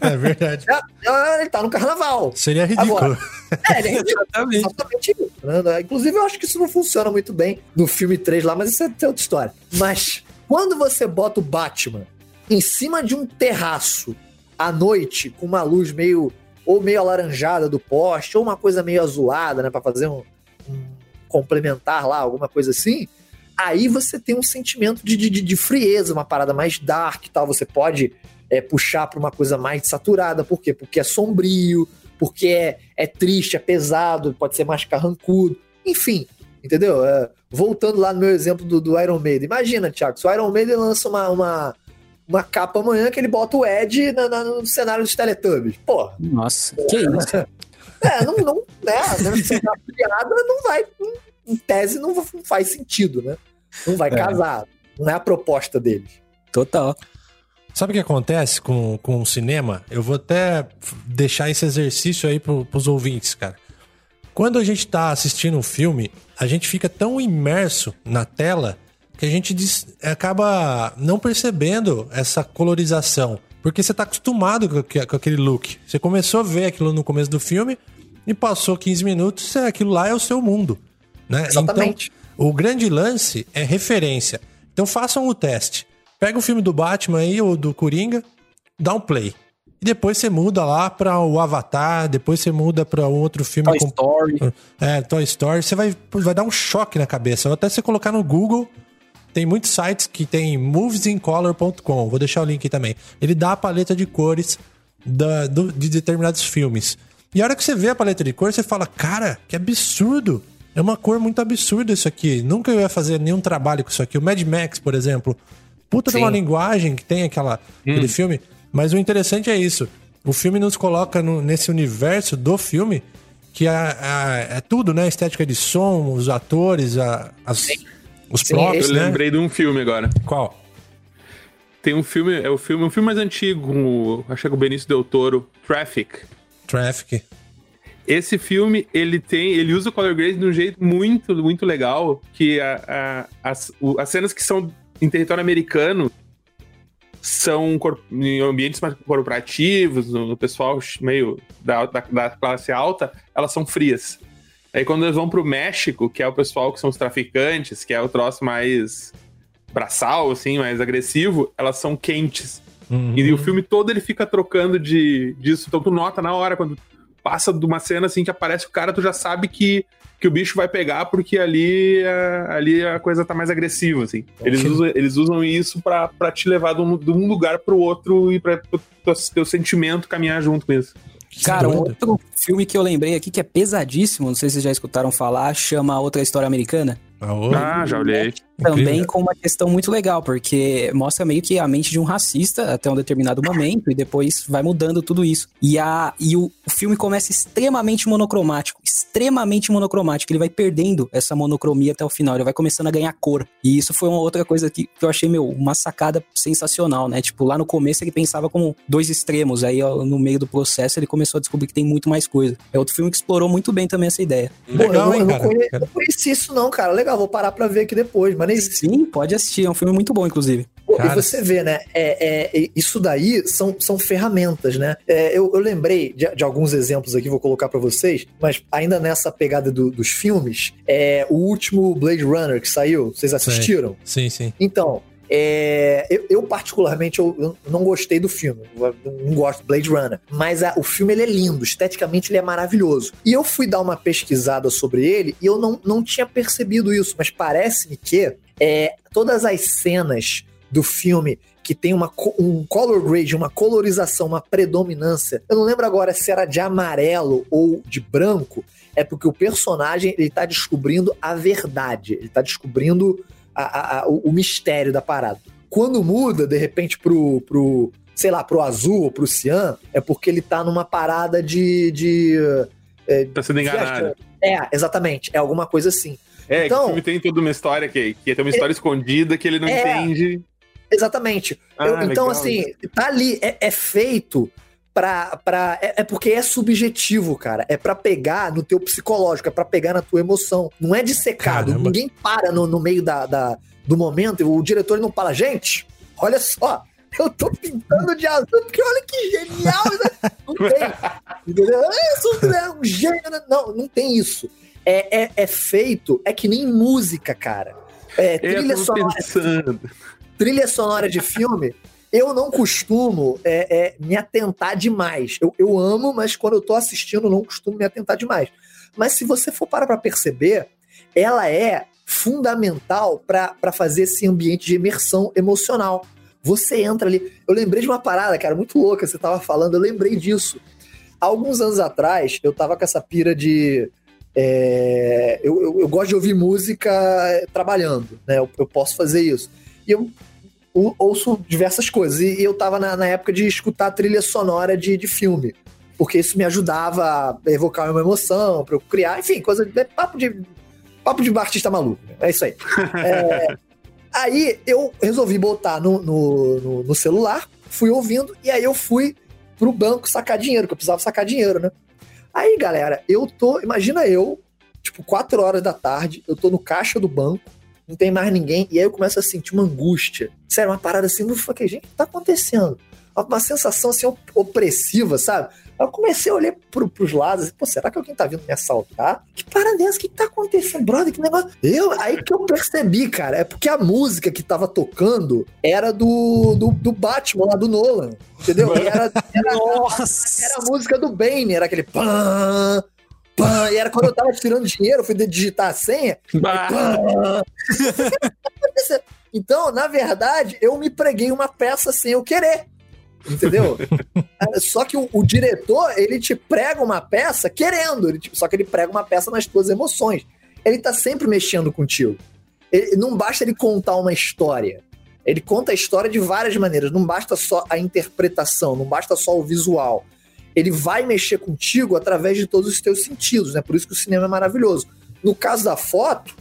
É verdade. É, é, ele tá no carnaval. Seria ridículo. Agora, é, ele é ridículo. exatamente. Né? Inclusive, eu acho que isso não funciona muito bem no filme 3 lá, mas isso é outra história. Mas quando você bota o Batman em cima de um terraço à noite, com uma luz meio ou meio alaranjada do poste, ou uma coisa meio azulada, né, para fazer um, um complementar lá, alguma coisa assim, aí você tem um sentimento de, de, de frieza, uma parada mais dark e tal. Você pode é, puxar para uma coisa mais saturada. Por quê? Porque é sombrio, porque é, é triste, é pesado, pode ser mais carrancudo. Enfim, entendeu? É, voltando lá no meu exemplo do, do, Iron Maiden. Imagina, Thiago, se o Iron Maiden lança uma, uma, uma capa amanhã que ele bota o Ed na, na, no cenário dos Teletubbies. Porra. Nossa, que isso? É, não, não, né? Piada não vai, em tese, não faz sentido, né? Não vai é. casar. Não é a proposta deles. Total. Sabe o que acontece com, com o cinema? Eu vou até deixar esse exercício aí pro, pros ouvintes, cara. Quando a gente tá assistindo um filme, a gente fica tão imerso na tela que a gente acaba não percebendo essa colorização. Porque você tá acostumado com, com aquele look. Você começou a ver aquilo no começo do filme e passou 15 minutos, aquilo lá é o seu mundo. Né? Exatamente. Então, o grande lance é referência. Então façam o teste. Pega o filme do Batman aí, ou do Coringa, dá um play. E depois você muda lá para o Avatar, depois você muda para outro filme. Toy com... Story. É, Toy Story. Você vai, vai dar um choque na cabeça. Até você colocar no Google, tem muitos sites que tem movesincolor.com. Vou deixar o link também. Ele dá a paleta de cores da, do, de determinados filmes. E a hora que você vê a paleta de cores, você fala, cara, que absurdo! É uma cor muito absurda isso aqui. Nunca eu ia fazer nenhum trabalho com isso aqui. O Mad Max, por exemplo, puta de uma linguagem que tem aquela, aquele Hum. filme. Mas o interessante é isso. O filme nos coloca no- nesse universo do filme que a- a- é tudo, né? A estética de som, os atores, a- as- os próprios, Eu né? lembrei de um filme agora. Qual? Tem um filme, é o filme, um filme mais antigo, acho que é o Benício Del Toro, Traffic. Traffic. Esse filme, ele tem, ele usa o color grade de um jeito muito, muito legal, que a- a- as, o- as cenas que são em território americano são em ambientes mais corporativos, no, no pessoal meio da, da, da classe alta, elas são frias. Aí quando eles vão pro México, que é o pessoal que são os traficantes, que é o troço mais braçal, assim, mais agressivo, elas são quentes. Uhum. E o filme todo ele fica trocando de, disso. Então tu nota na hora, quando passa de uma cena assim que aparece o cara, tu já sabe que, que o bicho vai pegar, porque ali, é- ali a coisa tá mais agressiva, assim. Eles, usam, eles usam isso pra, pra te levar de um, de um lugar pro outro e pra teu, teu sentimento caminhar junto com isso. Que Cara, um doido. outro filme que eu lembrei aqui que é pesadíssimo, não sei se vocês já escutaram falar, chama Outra História Americana. Ah, Ah, já olhei. Também com uma questão muito legal, porque mostra meio que a mente de um racista até um determinado momento e depois vai mudando tudo isso. E, a, e o, o filme começa extremamente monocromático, extremamente monocromático. Ele vai perdendo essa monocromia até o final, ele vai começando a ganhar cor. E isso foi uma outra coisa que, que eu achei, meu, uma sacada sensacional, né? Tipo, lá no começo ele pensava como dois extremos, aí ó, no meio do processo ele começou a descobrir que tem muito mais coisa. É outro filme que explorou muito bem também essa ideia. Pô, Legal, eu, não- hein, eu não, cara? conhe- não conheci isso não, cara. Legal, vou parar pra ver aqui depois. Mas Sim, pode assistir, é um filme muito bom, inclusive. Cara. E você vê, né? É, é, isso daí são, são ferramentas, né? É, eu, eu lembrei de, de alguns exemplos aqui, vou colocar pra vocês, mas ainda nessa pegada do- dos filmes, é, o último Blade Runner que saiu, vocês assistiram? Sim, sim. Então, é, eu, eu particularmente eu, eu não gostei do filme, não gosto do Blade Runner, mas a- o filme ele é lindo, esteticamente ele é maravilhoso. E eu fui dar uma pesquisada sobre ele e eu não, não tinha percebido isso, mas parece-me que é, todas as cenas do filme que tem uma, um color grade, uma colorização, uma predominância, eu não lembro agora se era de amarelo ou de branco, é porque o personagem ele tá descobrindo a verdade, ele tá descobrindo a- a- o, o mistério da parada. Quando muda, de repente, pro, pro sei lá, pro azul ou pro cian, é porque ele tá numa parada de. de Tá sendo enganado. é, exatamente. É alguma coisa assim. É, Então- que o filme tem toda uma história que, que tem uma história escondida que ele não É. entende. Exatamente. Ah, Eu- então, legal assim, tá ali, é, é feito pra. pra é, é porque é subjetivo, cara. É pra pegar no teu psicológico, é pra pegar na tua emoção. Não é dissecado. Caramba. Ninguém para no, no meio da, da- do momento. O diretor não fala, gente, olha só. Eu tô pintando de azul, porque olha que genial. né?" Não tem. Entendeu? Eu sou né, um gênio. né? Não, não tem isso. É, é, é feito, é que nem música, cara. É, É, trilha sonora pensando. trilha sonora de filme, eu não costumo é, é, me atentar demais. Eu, eu amo, mas quando eu tô assistindo, não costumo me atentar demais. Mas se você for parar perceber, ela é fundamental pra fazer esse ambiente de imersão emocional. Você entra ali. Eu lembrei de uma parada, cara, muito louca. Você tava falando, eu lembrei disso. Alguns anos atrás, eu tava com essa pira de. é, eu, eu- eu gosto de ouvir música é, trabalhando, né? Eu, eu posso fazer isso. E eu ou- ouço diversas coisas. E eu tava na, na época de escutar trilha sonora de, de filme. Porque isso me ajudava a evocar uma emoção, pra eu criar, enfim, coisa de. Papo de. Papo de artista maluco. né? É isso aí. É, aí eu resolvi botar no, no, no- no celular, fui ouvindo, e aí eu fui pro banco sacar dinheiro, que eu precisava sacar dinheiro, né? Aí, galera, eu tô. Imagina eu, tipo, 4 horas da tarde, eu tô no caixa do banco, não tem mais ninguém, e aí eu começo a sentir uma angústia. Sério, uma parada assim, eu falei, gente, o que tá acontecendo? Uma sensação assim op- opressiva, sabe? Aí eu comecei a olhar pro, pros lados, assim, pô, será que alguém tá vindo me assaltar? Que parada é essa? O que, tá acontecendo, brother? Que negócio. Eu, aí que eu percebi, cara, é porque a música que tava tocando era do, do, do Batman lá do Nolan. Entendeu? Era, era, Nossa! era a música do Bane, era aquele pã, pã, e era quando eu tava tirando dinheiro, eu fui digitar a senha. Pã. Então, na verdade, eu me preguei uma peça sem eu querer. Entendeu? só que o, o diretor, ele te prega uma peça querendo, ele só que ele prega uma peça nas tuas emoções. Ele tá sempre mexendo contigo. Ele- não basta ele contar uma história. Ele conta a história de várias maneiras. Não basta só a interpretação, não basta só o visual. Ele vai mexer contigo através de todos os teus sentidos, né? Por isso que o cinema é maravilhoso. No caso da foto,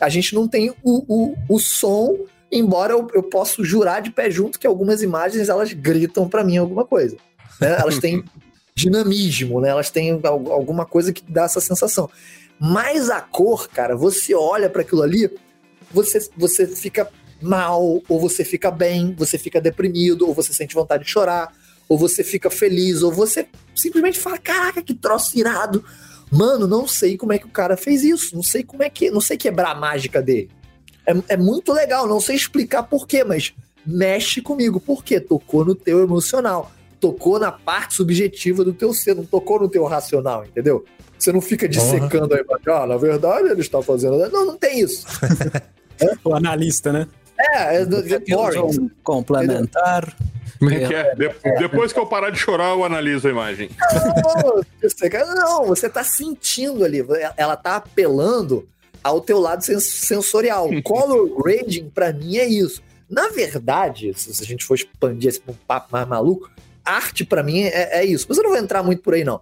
a gente não tem o, o, o som, embora eu, eu possa jurar de pé junto que algumas imagens elas gritam para mim alguma coisa. Né? Elas têm dinamismo, né? Elas têm alguma coisa que dá essa sensação. Mas a cor, cara, você olha para aquilo ali, você, você fica mal, ou você fica bem, você fica deprimido, ou você sente vontade de chorar, ou você fica feliz, ou você simplesmente fala: caraca, que troço irado. Mano, não sei como é que o cara fez isso, não sei como é que, não sei quebrar a mágica dele. É, é muito legal, não sei explicar porquê, mas mexe comigo. Por quê? Tocou no teu emocional tocou na parte subjetiva do teu ser, não tocou no teu racional, entendeu? Você não fica dissecando uhum. aí, ah, na verdade ele está fazendo. Não, não tem isso. é? O analista, né? É, é, é boring. Complementar. Como é que é? De é? depois que eu parar de chorar, eu analiso a imagem. Não, não, você tá sentindo ali. Ela tá apelando ao teu lado sensorial. Color grading, pra mim, é isso. Na verdade, se a gente for expandir esse um papo mais maluco, arte para mim é, é, isso. Mas eu não vou entrar muito por aí, não.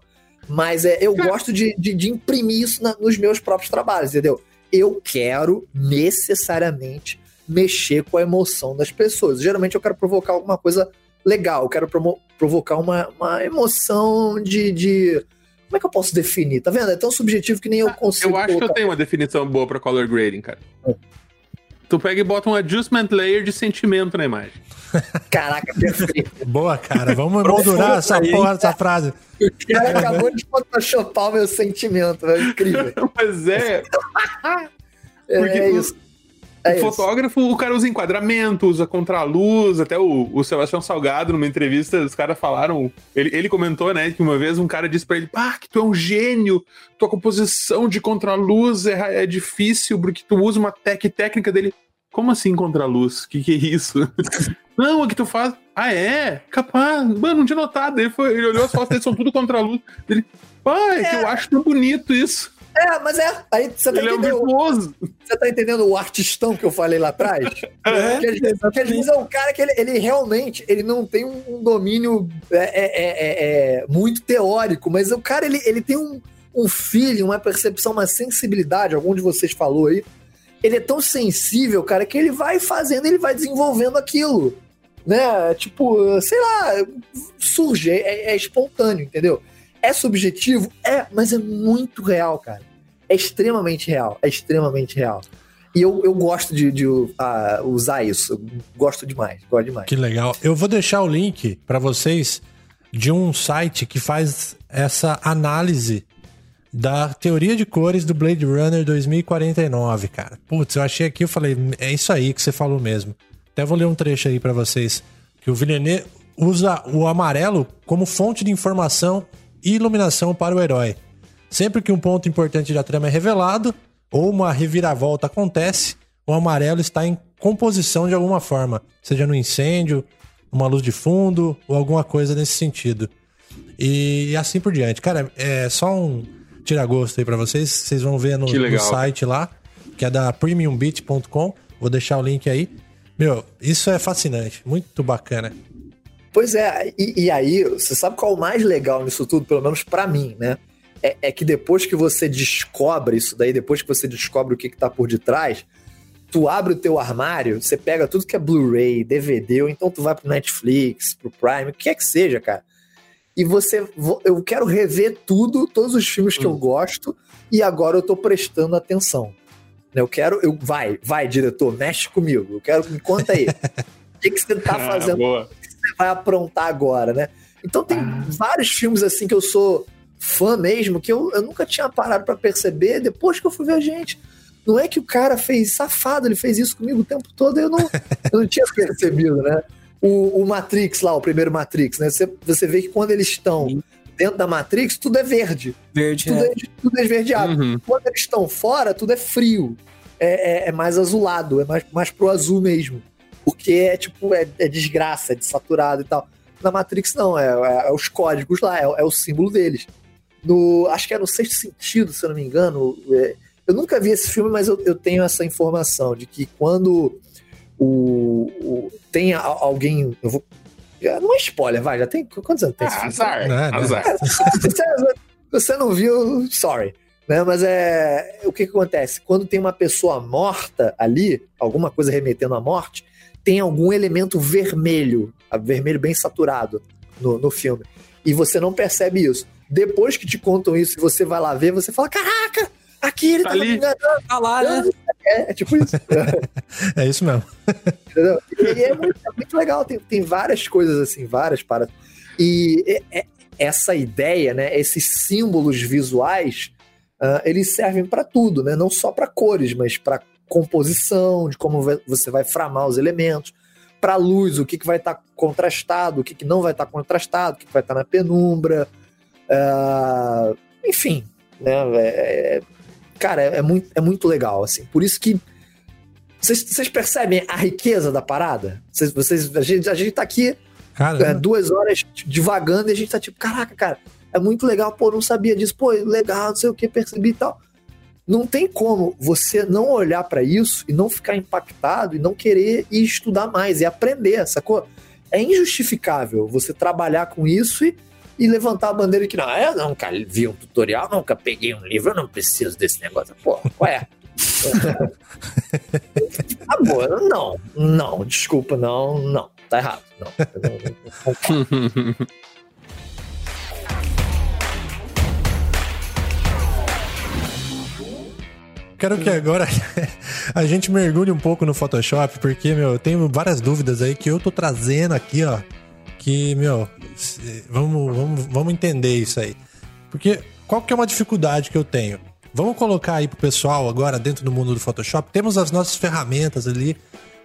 Mas é, eu gosto de, de, de imprimir isso na, nos meus próprios trabalhos, entendeu? Eu quero necessariamente mexer com a emoção das pessoas. Geralmente eu quero provocar alguma coisa legal, eu quero provocar uma, uma emoção de, de. Como é que eu posso definir? Tá vendo? É tão subjetivo que nem eu consigo. Eu acho que eu tenho uma definição boa para color grading, cara. É. Tu pega e bota um adjustment layer de sentimento na imagem. Caraca, perfeito. Boa, cara. Vamos moldurar essa porra dessa frase. O cara acabou de photoshopar o meu sentimento, é incrível. Mas é. é Porque é isso. É o isso. fotógrafo, o cara usa enquadramento, usa contraluz, até o, o Sebastião Salgado, numa entrevista, os caras falaram. Ele, ele comentou, né, que uma vez um cara disse pra ele: pá, que tu é um gênio, tua composição de contraluz é, é difícil, porque tu usa uma tec, técnica dele. Como assim contraluz? Que que é isso? Não, o que tu faz. Ah, é? Capaz. Mano, não tinha notado. Ele, foi, ele olhou as fotos dele, são tudo contra a luz. Ele, pai, é. que eu acho tão bonito isso. É, mas é. Aí você tá ele entendendo. É um você tá entendendo o artistão que eu falei lá atrás? é, que, que às vezes é um cara que ele, ele realmente ele não tem um domínio é, é, é, é, muito teórico, mas o cara ele, ele tem um, um feeling, uma percepção, uma sensibilidade, algum de vocês falou aí, ele é tão sensível, cara, que ele vai fazendo, ele vai desenvolvendo aquilo. Né? Tipo, sei lá, surge, é, é espontâneo, entendeu? É subjetivo? É, mas é muito real, cara. É extremamente real. É extremamente real. E eu, eu gosto de, de uh, usar isso. Eu gosto demais. Gosto demais. Que legal. Eu vou deixar o link para vocês de um site que faz essa análise da teoria de cores do Blade Runner 2049, cara. Putz, eu achei aqui, eu falei, é isso aí que você falou mesmo. Até vou ler um trecho aí para vocês. Que o Villeneuve usa o amarelo como fonte de informação e iluminação para o herói. Sempre que um ponto importante da trama é revelado ou uma reviravolta acontece, o amarelo está em composição de alguma forma, seja no incêndio, uma luz de fundo ou alguma coisa nesse sentido. E assim por diante. Cara, é só um tira gosto aí para vocês. Vocês vão ver no, no, site lá, que é da premiumbeat.com. Vou deixar o link aí. Meu, isso é fascinante, muito bacana. Pois é, e, e aí, você sabe qual é o mais legal nisso tudo, pelo menos para mim, né? É, é, que depois que você descobre isso daí, depois que você descobre o que, que tá por detrás, tu abre o teu armário, você pega tudo que é Blu-ray, DVD, ou então tu vai pro Netflix, pro Prime, o que é que seja, cara e você. Eu quero rever tudo, todos os filmes que hum. eu gosto, e agora eu tô prestando atenção. Eu quero. Eu, vai, vai, diretor, mexe comigo. Eu quero. Me conta aí. o que, que você tá ah, fazendo? Ah, que você vai aprontar agora, né? Então tem ah. vários filmes assim que eu sou fã mesmo, que eu, eu nunca tinha parado para perceber depois que eu fui ver a gente. Não é que o cara fez safado, ele fez isso comigo o tempo todo, eu não, eu não tinha percebido, né? o, o Matrix lá, o primeiro Matrix, né? Você, você vê que quando eles estão Sim. dentro da Matrix, tudo é verde. Verde, tudo é, é tudo é esverdeado. Uhum. Quando eles estão fora, tudo é frio. É, é, é, mais azulado, é mais, mais pro azul mesmo. Porque é tipo, é, é desgraça, é desaturado e tal. Na Matrix, não, é, é, é os códigos lá, é, é, o símbolo deles. No, acho que é no sexto sentido, se eu não me engano. eu nunca vi esse filme, mas eu, eu tenho essa informação de que quando o, o- tem a- alguém. Eu vou. Não é spoiler, vai, já tem. Quantos anos tem esse Ah, filme? azar, É, né? azar. você, você não viu, sorry. Né? Mas é. O que, que acontece? Quando tem uma pessoa morta ali, alguma coisa remetendo à morte, tem algum elemento vermelho, vermelho bem saturado no, no filme. E você não percebe isso. Depois que te contam isso e você vai lá ver, você fala: Caraca, aqui ele Tá tá, me ali. enganando. Tá lá, né? É, é tipo isso. É isso mesmo. Entendeu? E é muito, é muito legal, tem, tem várias coisas assim, várias para. E é- é- essa ideia, né, esses símbolos visuais, ah, eles servem para tudo, né? Não só para cores, mas para composição, de como você vai framar os elementos, para luz, o que, que vai estar contrastado, o que, que não vai estar contrastado, o que, que vai estar na penumbra, ah, enfim, né? é- é- cara, é, muito, é muito legal, assim. Por isso que vocês, percebem a riqueza da parada? Vocês, vocês- a, gente, a gente tá aqui é, duas horas divagando e a gente tá tipo, caraca, cara, é muito legal, pô, não sabia disso, pô, legal, não sei o que, percebi e tal. Não tem como você não olhar pra isso e não ficar impactado e não querer ir estudar mais e aprender, sacou? É injustificável você trabalhar com isso e, e levantar a bandeira que não, eu nunca vi um tutorial, nunca peguei um livro, eu não preciso desse negócio. Pô, qual é? Amor, não, não, desculpa, não, não, tá errado, não. Eu não- não- não- quero que agora a gente mergulhe um pouco no Photoshop, porque, meu, eu tenho várias dúvidas aí que eu tô trazendo aqui, ó. Que, meu, se- vamos, vamos, vamos entender isso aí. Porque qual que é uma dificuldade que eu tenho? Vamos colocar aí pro pessoal agora dentro do mundo do Photoshop. Temos as nossas ferramentas ali,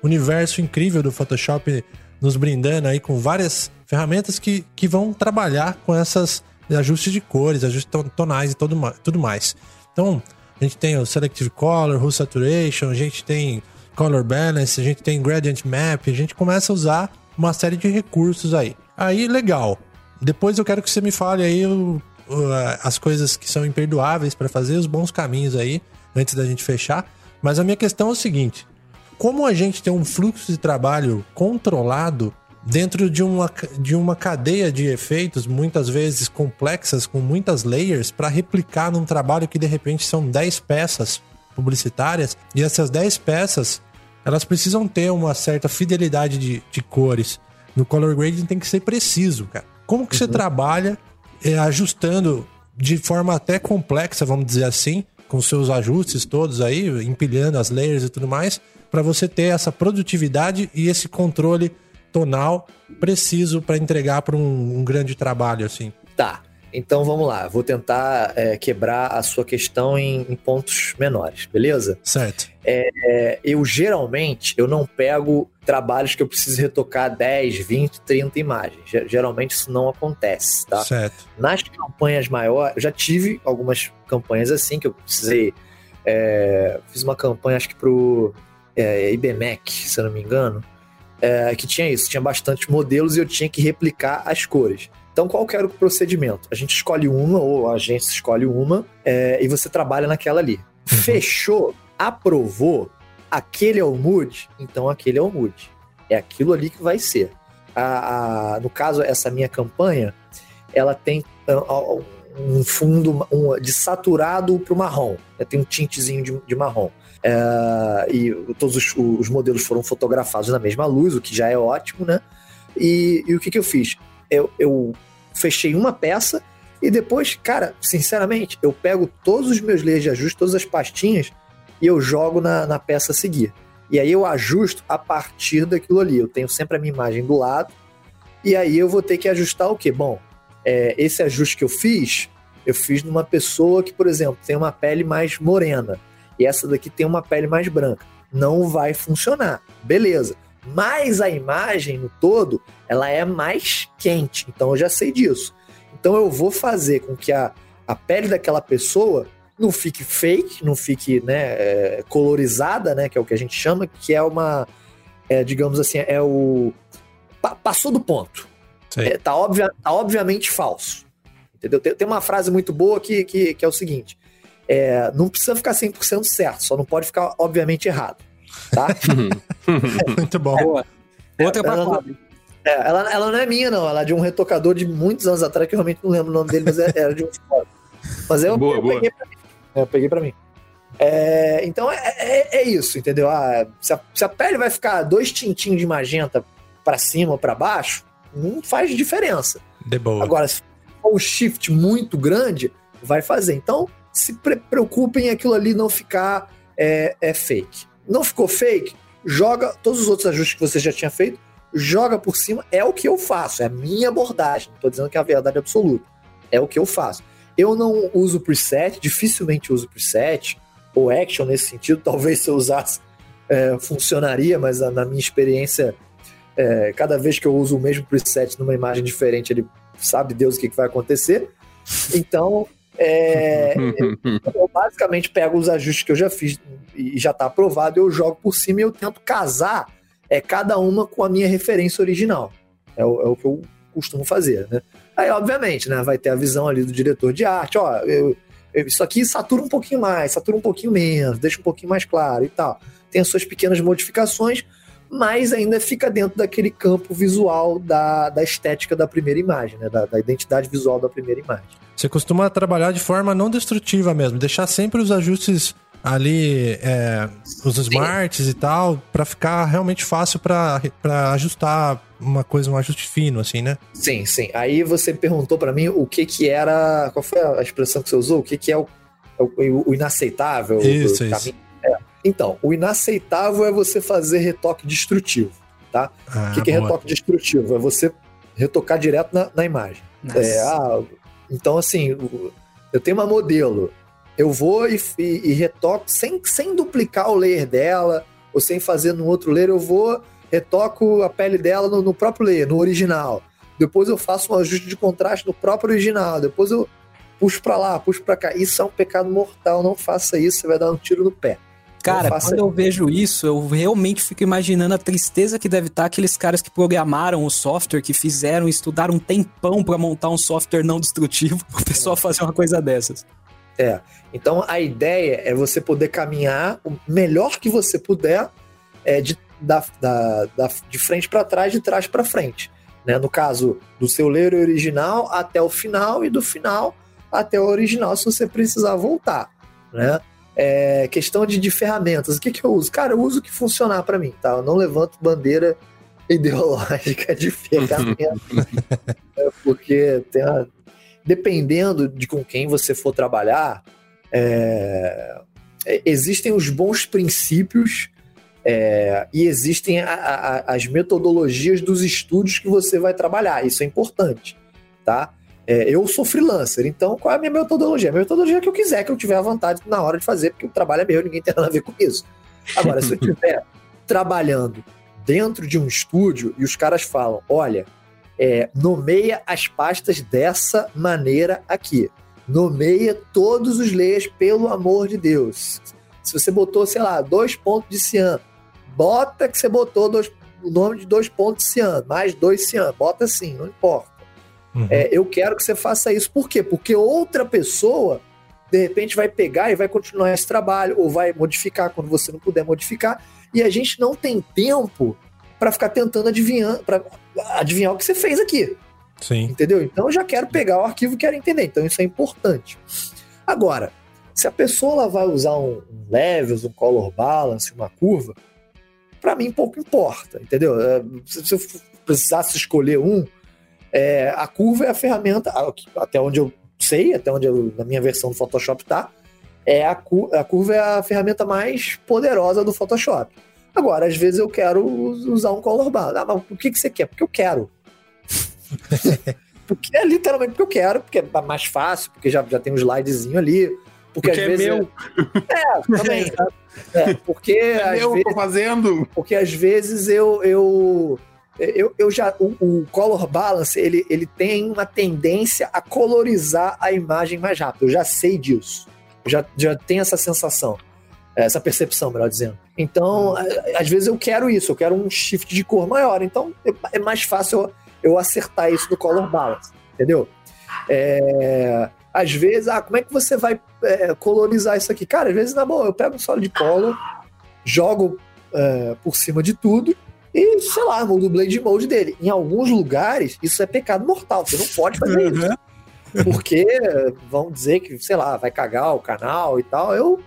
universo incrível do Photoshop nos brindando aí com várias ferramentas que, que vão trabalhar com essas ajustes de cores, ajustes ton- tonais e tudo, tudo mais. Então, a gente tem o Selective Color, Hue Saturation, a gente tem Color Balance, a gente tem Gradient Map, a gente começa a usar uma série de recursos aí. Aí, legal. Depois eu quero que você me fale aí o- o- as coisas que são imperdoáveis para fazer, os bons caminhos aí, antes da gente fechar. Mas a minha questão é o seguinte: como a gente tem um fluxo de trabalho controlado dentro de uma, de uma cadeia de efeitos, muitas vezes complexas, com muitas layers, para replicar num trabalho que de repente são 10 peças publicitárias, e essas 10 peças elas precisam ter uma certa fidelidade de, de cores. No color grading tem que ser preciso, cara. Como que você trabalha é, ajustando de forma até complexa, vamos dizer assim, com seus ajustes todos aí, empilhando as layers e tudo mais, para você ter essa produtividade e esse controle tonal preciso para entregar para um, um grande trabalho assim. Tá. Então vamos lá, vou tentar é, quebrar a sua questão em, em pontos menores, beleza? Certo. É, eu geralmente eu não pego trabalhos que eu preciso retocar 10, 20, 30 imagens. Ge- Geralmente isso não acontece, tá? Certo. Nas campanhas maiores, eu já tive algumas campanhas assim que eu precisei. é, fiz uma campanha, acho que pro é, IBMEC, se eu não me engano, é, que tinha isso, tinha bastante modelos e eu tinha que replicar as cores. Então, qual que era o procedimento? A gente escolhe uma, ou a agência escolhe uma, é, e você trabalha naquela ali. Fechou, aprovou, aquele é o mood, então aquele é o mood. É aquilo ali que vai ser. A- a- no caso, essa minha campanha, ela tem ah, um fundo um- de saturado para o marrom. né? Tem um tintezinho de, de marrom. É, e todos os, os modelos foram fotografados na mesma luz, o que já é ótimo, né? E, e o que, que eu fiz? Eu, eu fechei uma peça e depois, cara, sinceramente, eu pego todos os meus layers de ajuste, todas as pastinhas, e eu jogo na, na peça a seguir. E aí eu ajusto a partir daquilo ali. Eu tenho sempre a minha imagem do lado, e aí eu vou ter que ajustar o quê? Bom, é, esse ajuste que eu fiz, eu fiz numa pessoa que, por exemplo, tem uma pele mais morena e essa daqui tem uma pele mais branca. Não vai funcionar. Beleza. Mas a imagem no todo, ela é mais quente. Então eu já sei disso. Então eu vou fazer com que a, a pele daquela pessoa não fique fake, não fique né, é, colorizada, né, que é o que a gente chama, que é uma, é, digamos assim, é o pa- passou do ponto. É, tá, obvia- tá obviamente falso. Entendeu? Tem, tem uma frase muito boa que, que, que é o seguinte: é, não precisa ficar 100% certo, só não pode ficar obviamente errado. tá? Muito bom. Boa. Outra pra Ela não- Fábio. É, ela, ela não é minha, não. Ela é de um retocador de muitos anos atrás, que eu realmente não lembro o nome dele, mas é- era de um. Mas eu, Boa, eu boa. peguei pra mim. É, Eu peguei pra mim. É, então é, é- é isso, entendeu? Ah, se, a, se a pele vai ficar dois tintinhos de magenta pra cima ou pra baixo, não faz diferença. De boa. Agora, se for um shift muito grande, vai fazer. Então, se pre preocupem em aquilo ali não ficar é, é fake. Não ficou fake? Joga todos os outros ajustes que você já tinha feito, joga por cima. É o que eu faço, é a minha abordagem. Não tô dizendo que é a verdade absoluta. É o que eu faço. Eu não uso preset, dificilmente uso preset ou action nesse sentido. Talvez se eu usasse é, funcionaria, mas na- na minha experiência é, cada vez que eu uso o mesmo preset numa imagem diferente, ele sabe Deus o que, que vai acontecer. Então, é, eu basicamente pego os ajustes que eu já fiz e já está aprovado, eu jogo por cima e eu tento casar é, cada uma com a minha referência original. É o, é o que eu costumo fazer, né? Aí, obviamente, né, vai ter a visão ali do diretor de arte, ó, eu- eu- isso aqui satura um pouquinho mais, satura um pouquinho menos, deixa um pouquinho mais claro e tal. Tem as suas pequenas modificações, mas ainda fica dentro daquele campo visual da, da estética da primeira imagem, né? Da, da identidade visual da primeira imagem. Você costuma trabalhar de forma não destrutiva mesmo, deixar sempre os ajustes ali, é, os smarts e tal, pra ficar realmente fácil pra pra ajustar uma coisa, um ajuste fino, assim, né? Sim, sim. Aí você perguntou pra mim o que que era, qual foi a expressão que você usou? O que que é o, o, o inaceitável? Isso, o isso. É. Então, o inaceitável é você fazer retoque destrutivo, tá? Ah, o que, que é retoque destrutivo? É você retocar direto na, na imagem. Nossa. É, ah, então, assim, eu tenho uma modelo, eu vou e, e, e retoco sem, sem duplicar o layer dela, ou sem fazer no outro layer, eu vou, retoco a pele dela no, no próprio layer, no original. Depois eu faço um ajuste de contraste no próprio original, depois eu puxo pra lá, puxo pra cá. Isso é um pecado mortal, não faça isso, você vai dar um tiro no pé. Cara, faça quando eu vejo isso, eu realmente fico imaginando a tristeza que deve estar aqueles caras que programaram o software, que fizeram, estudaram um tempão pra montar um software não destrutivo, o pessoal fazer uma coisa dessas. É. Então a ideia é você poder caminhar o melhor que você puder é, de, da, da, da- de frente para trás, de trás para frente. Né? No caso do seu ler original até o final e do final até o original, se você precisar voltar. Né? É, questão de, de ferramentas. O que, que eu uso? Cara, eu uso o que funcionar para mim. Tá? Eu não levanto bandeira ideológica de ferramenta. É, porque tem a- dependendo de com quem você for trabalhar, é, é, existem os bons princípios é, e existem a- a- as metodologias dos estudos que você vai trabalhar. Isso é importante, tá? É, eu sou freelancer, então qual é a minha metodologia? A minha metodologia é que eu quiser, que eu tiver à vontade na hora de fazer, porque o trabalho é meu, ninguém tem nada a ver com isso. Agora, se eu estiver trabalhando dentro de um estúdio e os caras falam, olha, é, nomeia as pastas dessa maneira aqui. Nomeia todos os layers, pelo amor de Deus. Se você botou, sei lá, dois pontos de cian, bota que você botou dois, o nome de dois pontos de cian, mais dois cian, bota assim, não importa. Uhum. É, eu quero que você faça isso. Por quê? Porque outra pessoa, de repente, vai pegar e vai continuar esse trabalho, ou vai modificar quando você não puder modificar, e a gente não tem tempo para ficar tentando adivinhar, para adivinhar o que você fez aqui Sim. entendeu? Então eu já quero pegar o arquivo e quero entender. Então isso é importante. Agora, se a pessoa vai usar um, um levels, um color balance, uma curva, para mim pouco importa, entendeu? É, Se, se eu precisasse escolher um, é, a curva é a ferramenta, até onde eu sei, até onde eu, na minha versão do Photoshop tá, é a, cu- a curva é a ferramenta mais poderosa do Photoshop. Agora, às vezes eu quero usar um color balance. Ah, mas o que, que você quer? Porque eu quero. Porque é literalmente porque eu quero, porque é mais fácil, porque já, já tem um slidezinho ali. Porque, Porque às é vezes. meu. É, também. É, porque, É às meu, vezes, tô fazendo. porque às vezes eu. eu eu, eu já o, o color balance ele, ele tem uma tendência a colorizar a imagem mais rápido. Eu já sei disso. Eu já, já tenho essa sensação, essa percepção, melhor dizendo. Então, às vezes eu quero isso, eu quero um shift de cor maior. Então, é- é mais fácil eu, eu acertar isso no color balance, entendeu? É, às vezes, ah, como é que você vai é, colorizar isso aqui? Cara, às vezes, na boa, eu pego um solid color, jogo é, por cima de tudo e, sei lá, muda o Blade Mode dele. Em alguns lugares, isso é pecado mortal. Você não pode fazer isso. Porque vão dizer que, sei lá, vai cagar o canal e tal. Eu.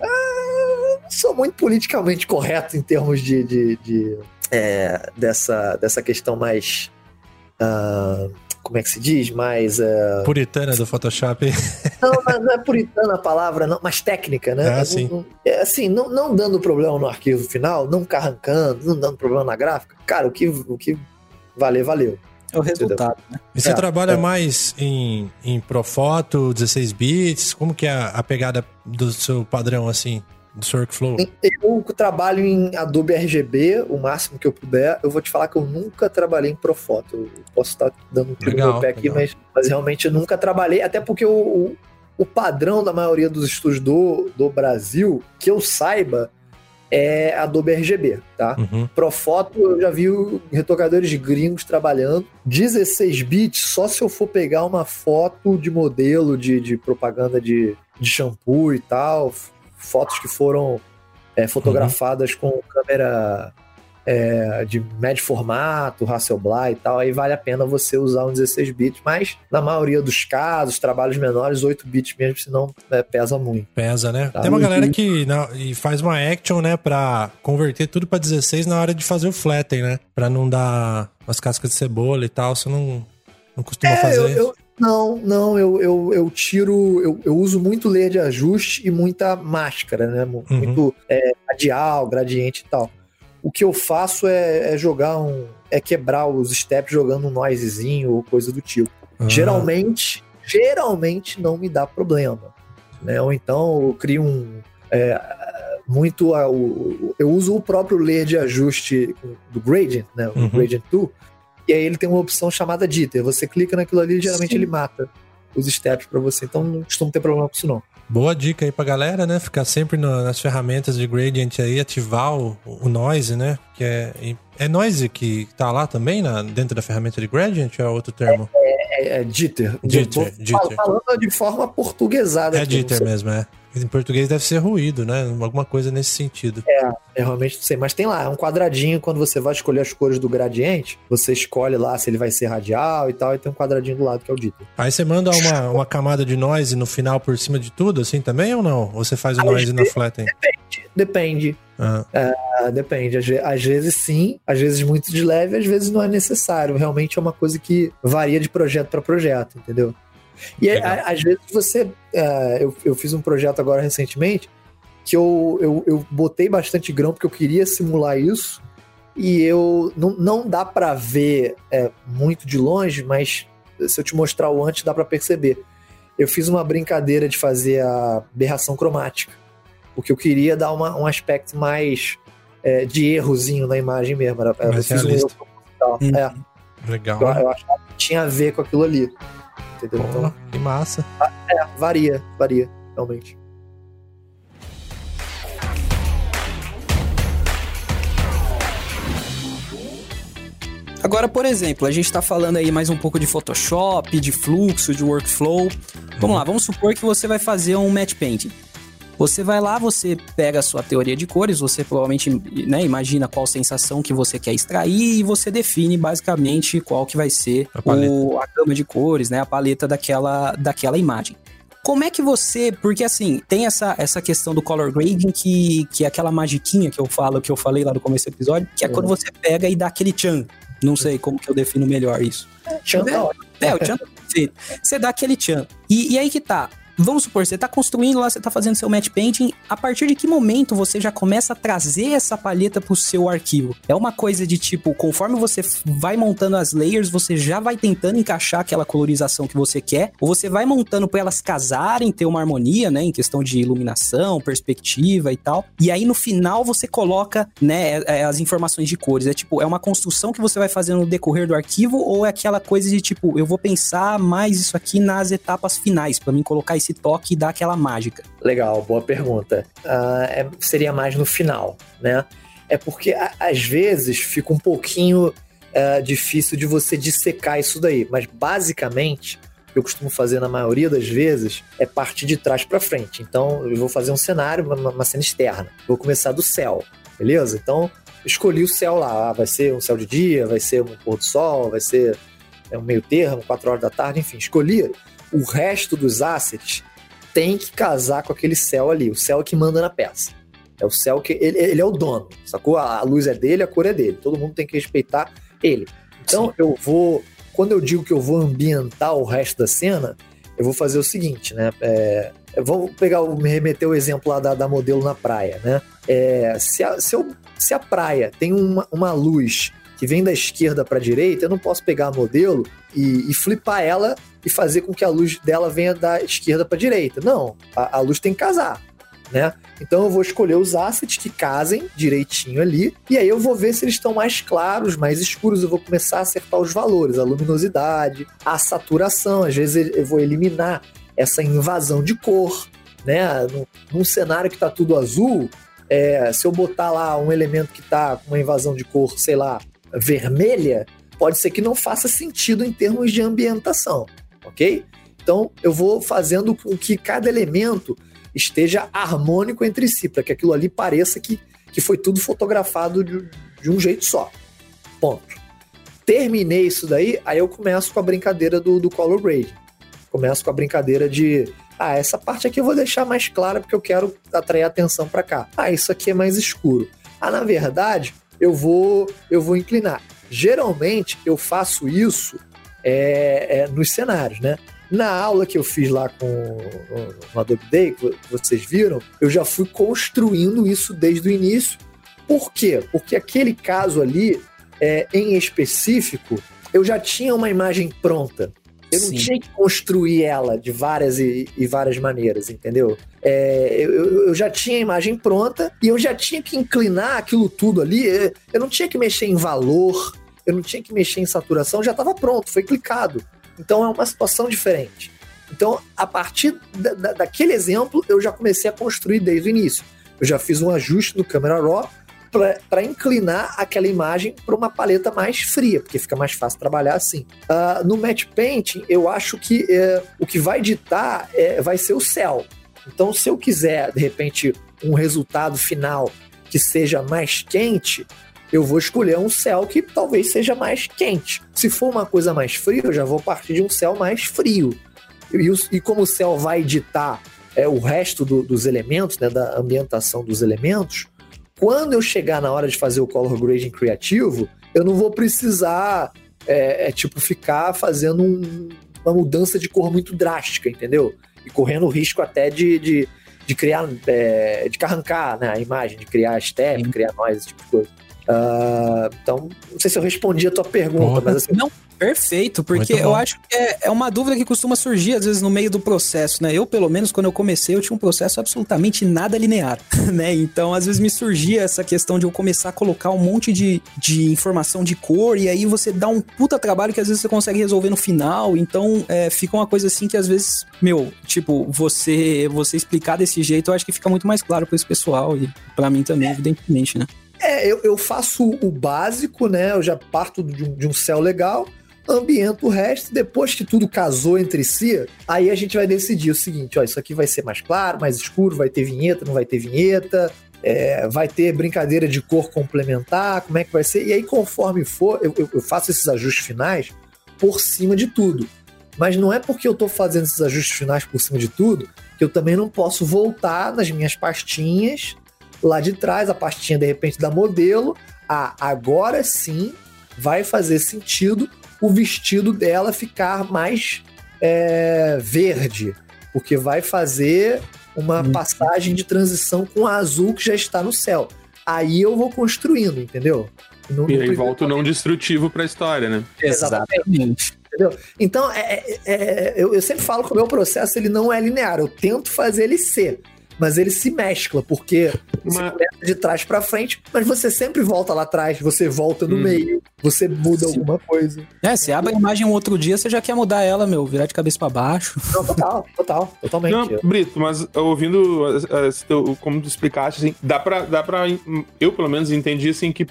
Ah, não sou muito politicamente correto em termos de. de, de é, dessa, dessa questão mais. Uh, como é que se diz? Mais. Uh... Puritana do Photoshop. Não, não é puritana a palavra, não, mas técnica, né? Ah, sim. Não, é, assim, não, não dando problema no arquivo final, não arrancando, não dando problema na gráfica. Cara, o que, o que valer, valeu. É o resultado, né? E você É, trabalha é. mais em, em Profoto, 16 bits? Como que é a, a pegada do seu padrão, assim, do seu workflow? Eu trabalho em Adobe RGB, o máximo que eu puder. Eu vou te falar que eu nunca trabalhei em Profoto. Eu posso estar dando um tiro no Legal, meu pé aqui, mas, mas realmente eu nunca trabalhei, até porque o, o, o padrão da maioria dos estúdios do, do Brasil, que eu saiba, é Adobe RGB, tá? Uhum. Profoto, eu já vi retocadores gringos trabalhando. 16 bits, só se eu for pegar uma foto de modelo de, de propaganda de, de shampoo e tal. Fotos que foram é, fotografadas com câmera é, de médio formato, Hasselblad e tal. Aí vale a pena você usar um 16 bits. Mas na maioria dos casos, trabalhos menores, 8 bits mesmo, senão é, pesa muito. Pesa, né? Tá. Tem uma galera que na- e faz uma action, né, pra converter tudo pra 16 na hora de fazer o flatten, né? Pra não dar umas cascas de cebola e tal. Você não, não costuma É, fazer eu- isso? eu- não, não, eu, eu, eu tiro, eu, eu uso muito layer de ajuste e muita máscara, né? Uhum. Muito é, radial, gradiente e tal. O que eu faço é, é jogar um. é quebrar os steps jogando um noisezinho ou coisa do tipo. Ah, Geralmente, geralmente não me dá problema. Né? Ou então eu crio um. é, muito. a- o- eu uso o próprio layer de ajuste do Gradient, né? O Uhum. Gradient Tool. E aí ele tem uma opção chamada Jitter. Você clica naquilo ali e geralmente Sim. ele mata os steps pra você. Então não costumo ter problema com isso, não. Boa dica aí pra galera, né? Ficar sempre no- nas ferramentas de gradient aí, ativar o, o noise, né? Que é, é noise que tá lá também na, dentro da ferramenta de gradient ou é outro termo? É, é Jitter. Jitter, Eu tô jitter. Falando de forma portuguesada. É aqui, jitter mesmo, é. Em português deve ser ruído, né? Alguma coisa nesse sentido. Eu realmente não sei, mas tem lá, é um quadradinho quando você vai escolher as cores do gradiente, você escolhe lá se ele vai ser radial e tal, e tem um quadradinho do lado que é o Jitter. Aí você manda uma, uma camada de noise no final por cima de tudo, assim também ou não? Ou você faz o noise na flatten? Depende. Ah, Ah, depende. Às, às vezes sim, às vezes muito de leve, às vezes não é necessário. Realmente é uma coisa que varia de projeto para projeto, entendeu? E a- às vezes você. ah, eu, eu fiz um projeto agora recentemente que eu, eu, eu botei bastante grão porque eu queria simular isso. E eu. Não, não dá para ver é, muito de longe, mas se eu te mostrar o antes, dá para perceber. Eu fiz uma brincadeira de fazer a aberração cromática. Porque eu queria dar uma- um aspecto mais é, de errozinho na imagem mesmo. Era, eu fiz um erro. Hum. É, legal. eu, eu achava que tinha a ver com aquilo ali. Entendeu? Pô, Então, que massa. é, varia, varia, realmente. Agora, por exemplo, a gente tá falando aí mais um pouco de Photoshop, de fluxo, de workflow. Vamos lá, vamos supor que você vai fazer um match painting. Você vai lá, você pega a sua teoria de cores, você provavelmente né, imagina qual sensação que você quer extrair e você define basicamente qual que vai ser A o- a gama de cores, né, a paleta daquela, daquela imagem. Como é que você. Porque assim, tem essa, essa questão do color grading, que, que é aquela magiquinha que eu falo, que eu falei lá no começo do episódio, que é quando você pega e dá aquele tchan. Não sei como que eu defino melhor isso. Tchan tá ótimo. É, o tchan tá perfeito. Você dá aquele tchan. E, e aí que tá. Vamos supor, você tá construindo lá, você tá fazendo seu match painting. A partir de que momento você já começa a trazer essa palheta pro seu arquivo? É uma coisa de tipo, conforme você vai montando as layers, você já vai tentando encaixar aquela colorização que você quer, ou você vai montando pra elas casarem, ter uma harmonia, né, em questão de iluminação, perspectiva e tal. E aí no final você coloca, né, é- é as informações de cores. É tipo, é uma construção que você vai fazendo no decorrer do arquivo, ou é aquela coisa de tipo, eu vou pensar mais isso aqui nas etapas finais, pra mim colocar esse toque e dar aquela mágica. Legal, boa pergunta. Ah, é- seria mais no final, né? É porque a- às vezes fica um pouquinho ah, difícil de você dissecar isso daí, mas basicamente o que eu costumo fazer na maioria das vezes é partir de trás para frente. Então eu vou fazer um cenário, uma, uma cena externa. Vou começar do céu. beleza? Então, escolhi o céu lá. Ah, vai ser um céu de dia, vai ser um pôr do sol, vai ser um meio termo, 4 horas da tarde, enfim, escolhi. O resto dos assets tem que casar com aquele céu ali, o céu que manda na peça. É o céu que. Ele, ele é o dono, sacou? A luz é dele, a cor é dele. Todo mundo tem que respeitar ele. Então Sim. eu vou. Quando eu digo que eu vou ambientar o resto da cena, eu vou fazer o seguinte, né? É, eu vou pegar, me remeter o exemplo lá da, da modelo na praia, né? É, se, a, se, eu, se a praia tem uma, uma luz que vem da esquerda para a direita, eu não posso pegar a modelo e, e, flipar ela e fazer com que a luz dela venha da esquerda para a direita. Não, a, a luz tem que casar né? Então eu vou escolher os assets que casem direitinho ali, e aí eu vou ver se eles estão mais claros, mais escuros, eu vou começar a acertar os valores, a luminosidade, a saturação, às vezes eu vou eliminar essa invasão de cor, né? Num, cenário que está tudo azul, é, se eu botar lá um elemento que está com uma invasão de cor, sei lá, vermelha, pode ser que não faça sentido em termos de ambientação, ok? Então eu vou fazendo com que cada elemento esteja harmônico entre si, para que aquilo ali pareça que, que foi tudo fotografado de, de um jeito só. Ponto. Terminei isso daí, aí eu começo com a brincadeira do, do color grade. Começo com a brincadeira de ah, essa parte aqui eu vou deixar mais clara porque eu quero atrair atenção para cá. Ah, isso aqui é mais escuro. Ah, na verdade, eu vou eu vou inclinar. Geralmente eu faço isso é, é, nos cenários, né? Na aula que eu fiz lá com o Adobe Day, que vocês viram, eu já fui construindo isso desde o início. Por quê? Porque aquele caso ali, é, em específico, eu já tinha uma imagem pronta. Eu não Sim. tinha que construir ela de várias e, e várias maneiras, entendeu? É, eu, eu, já tinha a imagem pronta e eu já tinha que inclinar aquilo tudo ali. Eu não tinha que mexer em valor, eu não tinha que mexer em saturação, já estava pronto, foi clicado. Então é uma situação diferente. Então, a partir da, da, daquele exemplo, eu já comecei a construir desde o início. Eu já fiz um ajuste no Camera Raw para inclinar aquela imagem para uma paleta mais fria, porque fica mais fácil trabalhar assim. Uh, no Match Painting, eu acho que uh, o que vai ditar uh, vai ser o céu. Então, se eu quiser, de repente, um resultado final que seja mais quente, eu vou escolher um céu que talvez seja mais quente. Se for uma coisa mais fria, eu já vou partir de um céu mais frio. E, e como o céu vai ditar é, o resto do, dos elementos, né, da ambientação dos elementos, quando eu chegar na hora de fazer o color grading criativo, eu não vou precisar, é, é tipo, ficar fazendo um, uma mudança de cor muito drástica, entendeu? E correndo o risco até de, de, de criar, é, de arrancar né, a imagem, de criar step, Sim. criar noise, esse tipo de coisa. Uh, então, não sei se eu respondi a tua pergunta, mas assim. Não, perfeito, porque eu acho que é, é, uma dúvida que costuma surgir às vezes no meio do processo, né? Eu, pelo menos, quando eu comecei, eu tinha um processo absolutamente nada linear, né? Então, às vezes me surgia essa questão de eu começar a colocar um monte de, de informação de cor e aí você dá um puta trabalho que às vezes você consegue resolver no final. Então, é, fica uma coisa assim que às vezes, meu, tipo, você, você explicar desse jeito, eu acho que fica muito mais claro para esse pessoal e para mim também, evidentemente, né? É, eu, eu faço o básico, né? Eu já parto de um, de um céu legal, ambiento o resto, depois que tudo casou entre si, aí a gente vai decidir o seguinte: ó, isso aqui vai ser mais claro, mais escuro, vai ter vinheta, não vai ter vinheta, é, vai ter brincadeira de cor complementar, como é que vai ser? E aí, conforme for, eu, eu faço esses ajustes finais por cima de tudo. Mas não é porque eu estou fazendo esses ajustes finais por cima de tudo que eu também não posso voltar nas minhas pastinhas lá de trás, a pastinha de repente da modelo. Ah, agora sim vai fazer sentido o vestido dela ficar mais é, verde, porque vai fazer uma uhum. passagem de transição com o azul que já está no céu. Aí eu vou construindo, entendeu? No, e aí volta o não destrutivo para a história, né? Exatamente. Entendeu? Então, é, é, é, eu, eu sempre falo que o meu processo ele não é linear, eu tento fazer ele ser mas ele se mescla, porque uma... você de trás para frente, mas você sempre volta lá atrás, você volta no hum. meio, você muda Sim. alguma coisa. É, você abre a imagem um outro dia, você já quer mudar ela, meu, virar de cabeça para baixo. Não, total, total, totalmente. Não, Brito, mas ouvindo uh, como tu explicaste, assim, dá pra, dá pra. Eu, pelo menos, entendi assim que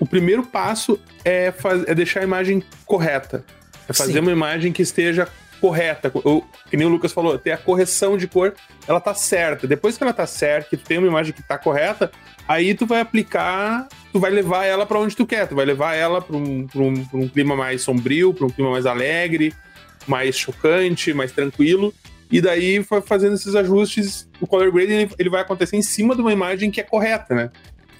o primeiro passo é, faz, é deixar a imagem correta. É fazer Sim. uma imagem que esteja correta. O, que nem o Lucas falou, ter a correção de cor, ela tá certa. Depois que ela tá certa, que tu tem uma imagem que tá correta, aí tu vai aplicar, tu vai levar ela para onde tu quer. Tu vai levar ela para um, um, um clima mais sombrio, para um clima mais alegre, mais chocante, mais tranquilo. E daí, fazendo esses ajustes, o color grading ele vai acontecer em cima de uma imagem que é correta, né?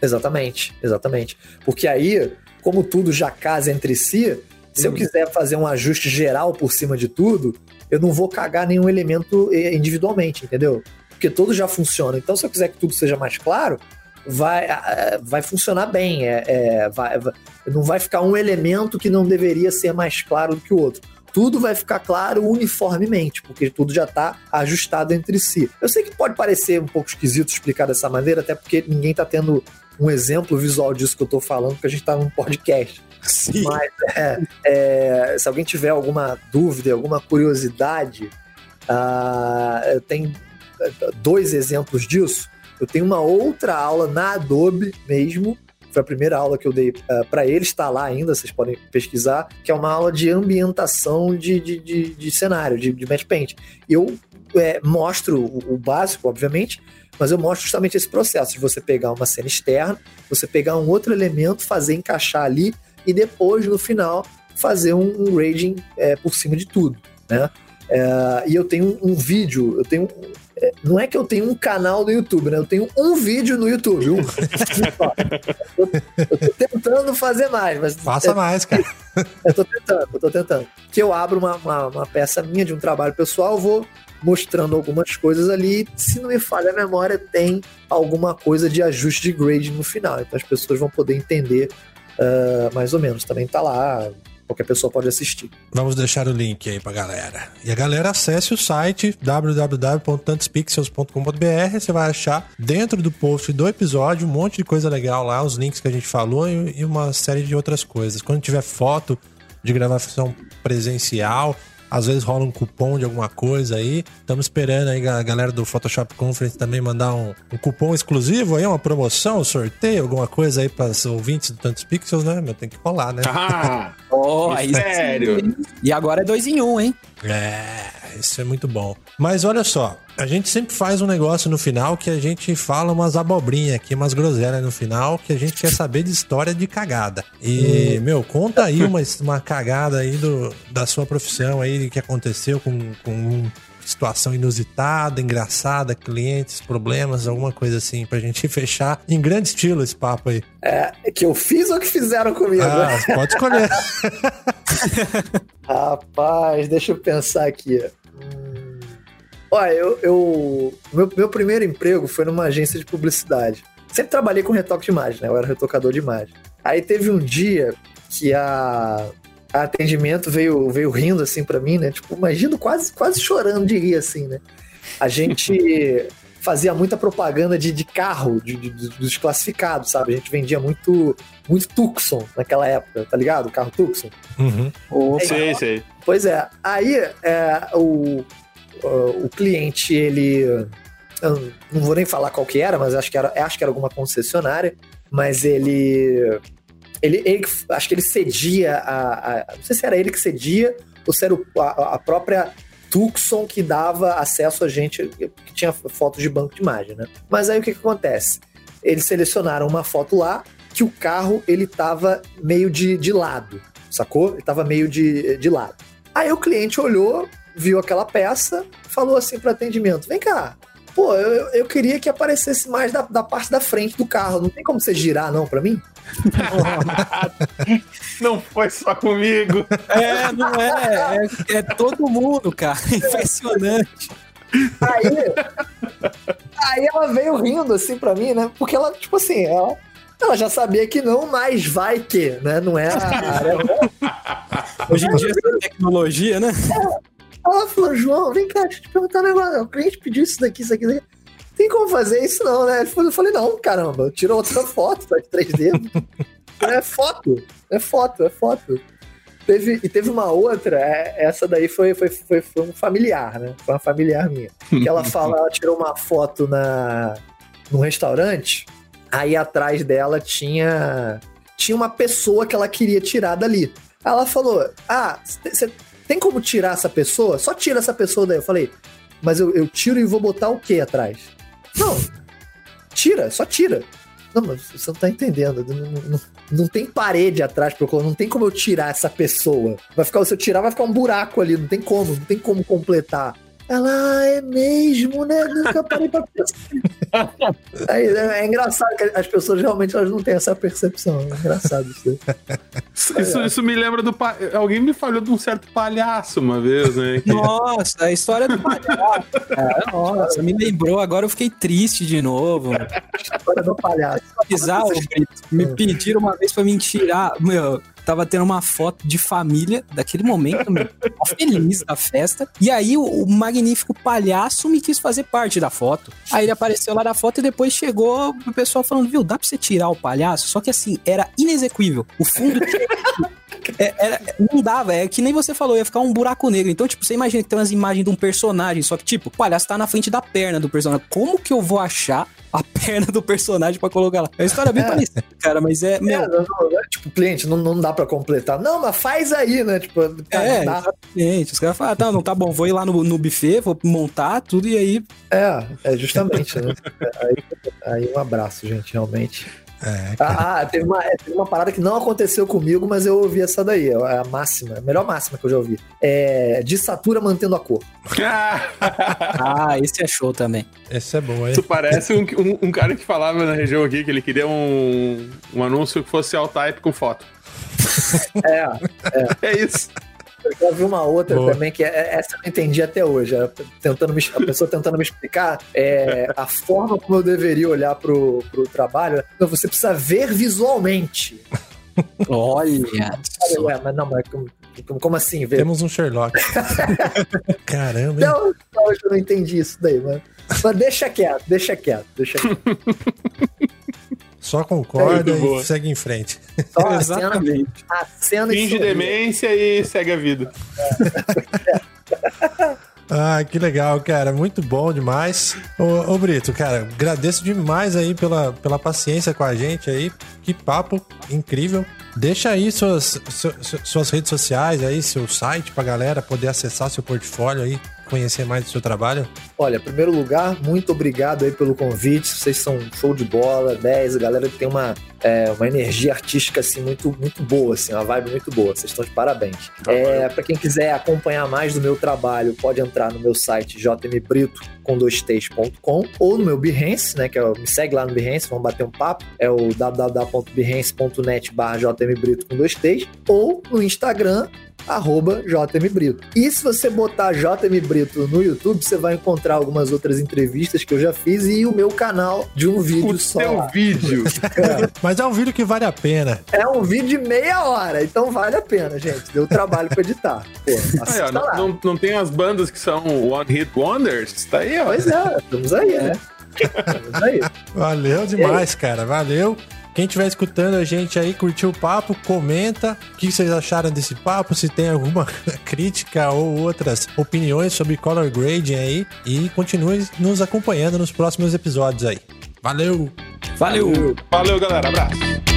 Exatamente, exatamente. Porque aí, como tudo já casa entre si, se eu uhum. quiser fazer um ajuste geral por cima de tudo, eu não vou cagar nenhum elemento eh, individualmente, entendeu? Porque todo já funciona. Então, se eu quiser que tudo seja mais claro, vai, vai funcionar bem. É, é vai, não vai ficar um elemento que não deveria ser mais claro do que o outro tudo vai ficar claro uniformemente, porque tudo já está ajustado entre si. Eu sei que pode parecer um pouco esquisito explicar dessa maneira, até porque ninguém está tendo um exemplo visual disso que eu estou falando, porque a gente está num podcast. Sim. Mas é, é, se alguém tiver alguma dúvida, alguma curiosidade, uh, eu tenho dois exemplos disso. Eu tenho uma outra aula na Adobe mesmo, foi a primeira aula que eu dei uh, ah, para eles, está lá ainda, vocês podem pesquisar, que é uma aula de ambientação de, de, de, de cenário, de, de Match Paint. Eu é, mostro o, o básico, obviamente, mas eu mostro justamente esse processo de você pegar uma cena externa, você pegar um outro elemento, fazer encaixar ali e depois, no final, fazer um, um rating é, por cima de tudo, né? É, e eu tenho um, um vídeo, eu tenho é, não é que eu tenho um canal no YouTube, né? Eu tenho um vídeo no YouTube. Um. eu, eu tô tentando fazer mais, mas. Faça é, mais, cara. eu tô tentando, eu tô tentando. Que eu abro uma, uma, uma peça minha de um trabalho pessoal, vou mostrando algumas coisas ali. Se não me falha a memória, tem alguma coisa de ajuste de grade no final. Então as pessoas vão poder entender uh, mais ou menos. Também tá lá. Qualquer pessoa pode assistir. Vamos deixar o link aí pra galera. E a galera acesse o site www.tantospixels.com.br. Você vai achar dentro do post do episódio um monte de coisa legal lá, os links que a gente falou e uma série de outras coisas. Quando tiver foto de gravação presencial, às vezes rola um cupom de alguma coisa aí. Estamos esperando aí a galera do Photoshop Conference também mandar um, um cupom exclusivo aí, uma promoção, um sorteio, alguma coisa aí para os ouvintes do Tantos Pixels, né? Mas tem que rolar, né? Ah! oh, aí sério? E agora é dois em um, hein? É, isso é muito bom. Mas olha só, a gente sempre faz um negócio no final que a gente fala umas abobrinhas aqui, umas groselhas no final, que a gente quer saber de história de cagada. E, hum. meu, conta aí uma, uma cagada aí do, da sua profissão aí, que aconteceu com, com situação inusitada, engraçada, clientes, problemas, alguma coisa assim, pra gente fechar em grande estilo esse papo aí. É, que eu fiz ou que fizeram comigo? Ah, pode escolher. Rapaz, deixa eu pensar aqui. Olha, eu, eu meu, meu primeiro emprego foi numa agência de publicidade. Sempre trabalhei com retoque de imagem, né? Eu era retocador de imagem. Aí teve um dia que a, a atendimento veio, veio rindo assim para mim, né? Tipo, imagino quase, quase chorando de rir assim, né? A gente fazia muita propaganda de, de carro, de, de, dos classificados, sabe? A gente vendia muito, muito Tucson naquela época, tá ligado? O carro Tucson. Uhum. Sei, sei. Pois é. Aí é, o, uh, o cliente, ele. Não vou nem falar qual que era, mas acho que era, acho que era alguma concessionária, mas ele. Ele, ele acho que ele cedia a, a, Não sei se era ele que cedia ou se era a, a própria Tucson que dava acesso a gente que tinha fotos de banco de imagem, né? Mas aí o que, que acontece? Eles selecionaram uma foto lá que o carro ele tava meio de, de lado, sacou? Ele tava meio de, de lado. Aí o cliente olhou, viu aquela peça, falou assim para atendimento: vem cá, pô, eu, eu queria que aparecesse mais da, da parte da frente do carro. Não tem como você girar, não, para mim? não foi só comigo. É, não é. É, é todo mundo, cara. Impressionante. Aí, aí ela veio rindo assim pra mim, né? Porque ela, tipo assim, ela, ela já sabia que não, mas vai que, né? Não é a área. Hoje em dia, essa tecnologia, né? É, ela falou, João, vem cá, deixa eu te perguntar um negócio. O cliente pediu isso daqui, isso aqui, isso aqui. Tem como fazer isso não, né? Eu falei, não, caramba, tira outra foto, tá de 3D. é foto, é foto, é foto. Teve, e teve uma outra, é, essa daí foi, foi, foi, foi um familiar, né? Foi uma familiar minha. Que ela fala, ela tirou uma foto na, num restaurante, aí atrás dela tinha, tinha uma pessoa que ela queria tirar dali. Ela falou: Ah, você tem como tirar essa pessoa? Só tira essa pessoa daí. Eu falei, mas eu, eu tiro e vou botar o que atrás? Não, tira, só tira. Não, mas você não tá entendendo. Não, não, não tem parede atrás não tem como eu tirar essa pessoa. Vai ficar, se eu tirar, vai ficar um buraco ali, não tem como, não tem como completar. Ela, ah, é mesmo, né? Nunca parei pra pensar. É, é engraçado que as pessoas realmente elas não têm essa percepção. É engraçado isso. Isso, isso me lembra do. pa- Alguém me falou de um certo palhaço uma vez, né? que- Nossa, a história do palhaço. cara, nossa, me lembrou. Agora eu fiquei triste de novo. História do palhaço. Bizarro, Brito. Me pediram uma vez pra me tirar. Meu, tava tendo uma foto de família daquele momento, meu. feliz da festa. E aí o, o magnífico palhaço me quis fazer parte da foto. Aí ele apareceu lá na foto e depois chegou o pessoal falando, viu, dá pra você tirar o palhaço? Só que assim, era inexequível. O fundo É, era- não dava, é que nem você falou, ia ficar um buraco negro. Então, tipo, você imagina que tem umas imagens de um personagem, só que, tipo, o palhaço tá na frente da perna do personagem. Como que eu vou achar a perna do personagem pra colocar lá? É uma história bem É. parecida, cara, mas é. É, Meu, não, não, não, tipo, cliente, não, não dá pra completar. Não, mas faz aí, né? Tipo, cara, é, não dá. exatamente. Os caras falam, ah, tá, não, tá bom, vou ir lá no, no buffet, vou montar tudo e aí. É, é justamente, né? Aí, aí um abraço, gente, realmente. É, cara. Ah, ah, teve, uma, é, teve uma parada que não aconteceu comigo, mas eu ouvi essa daí. É a máxima, a melhor máxima que eu já ouvi. É dissatura mantendo a cor. Ah, esse é show também. Esse é bom, hein? Isso parece um, um- um cara que falava na região aqui que ele queria um, um anúncio que fosse all type com foto. É, É isso. Eu já vi uma outra Boa. também que é- essa eu não entendi até hoje. Tentando me- a pessoa tentando me explicar é, a forma como eu deveria olhar pro, pro trabalho. Não, você precisa ver visualmente. Olha. Cara, Ué, mas não, mas como, como- assim ver? Temos um Sherlock. Caramba? Não, não, eu não entendi isso daí, mas, mas deixa quieto, deixa quieto, deixa quieto. Só concorda Muito boa. e segue em frente. Só a cena, Exatamente. a cena Finge demência e segue a vida. Ah, que legal, cara. Muito bom demais. Ô, ô, Brito, cara, agradeço demais aí pela, pela paciência com a gente aí. Que papo incrível. Deixa aí suas, su- su- suas redes sociais aí, seu site pra galera poder acessar seu portfólio aí, conhecer mais do seu trabalho. Olha, em primeiro lugar, muito obrigado aí pelo convite. Vocês são show de bola, 10. A galera tem uma, é, uma energia artística assim muito, muito boa, assim, uma vibe muito boa. Vocês estão de parabéns. É, para quem quiser acompanhar mais do meu trabalho, pode entrar no meu site jmbrito com dois T's.com ou no meu Behance, né? Que é, me segue lá no Behance, vamos bater um papo. É o www.behance.net barra jmbrito com dois T's ou no Instagram arroba jmbrito. E se você botar JM Brito no YouTube, você vai encontrar algumas outras entrevistas que eu já fiz e o meu canal de um vídeo O só. seu lá. vídeo. Mas é um vídeo que vale a pena. É um vídeo de meia hora, então vale a pena, gente. Deu trabalho pra editar. Pô, Aí, ó, não, não, não tem as bandas que são One Hit Wonders? Tá aí, ó. Pois é, estamos aí, né? Estamos aí. Valeu demais, cara. Valeu. Quem estiver escutando a gente aí, curtiu o papo, comenta o que vocês acharam desse papo, se tem alguma crítica ou outras opiniões sobre color grading aí e continue nos acompanhando nos próximos episódios aí. Valeu! Valeu. Valeu, galera. Abraço.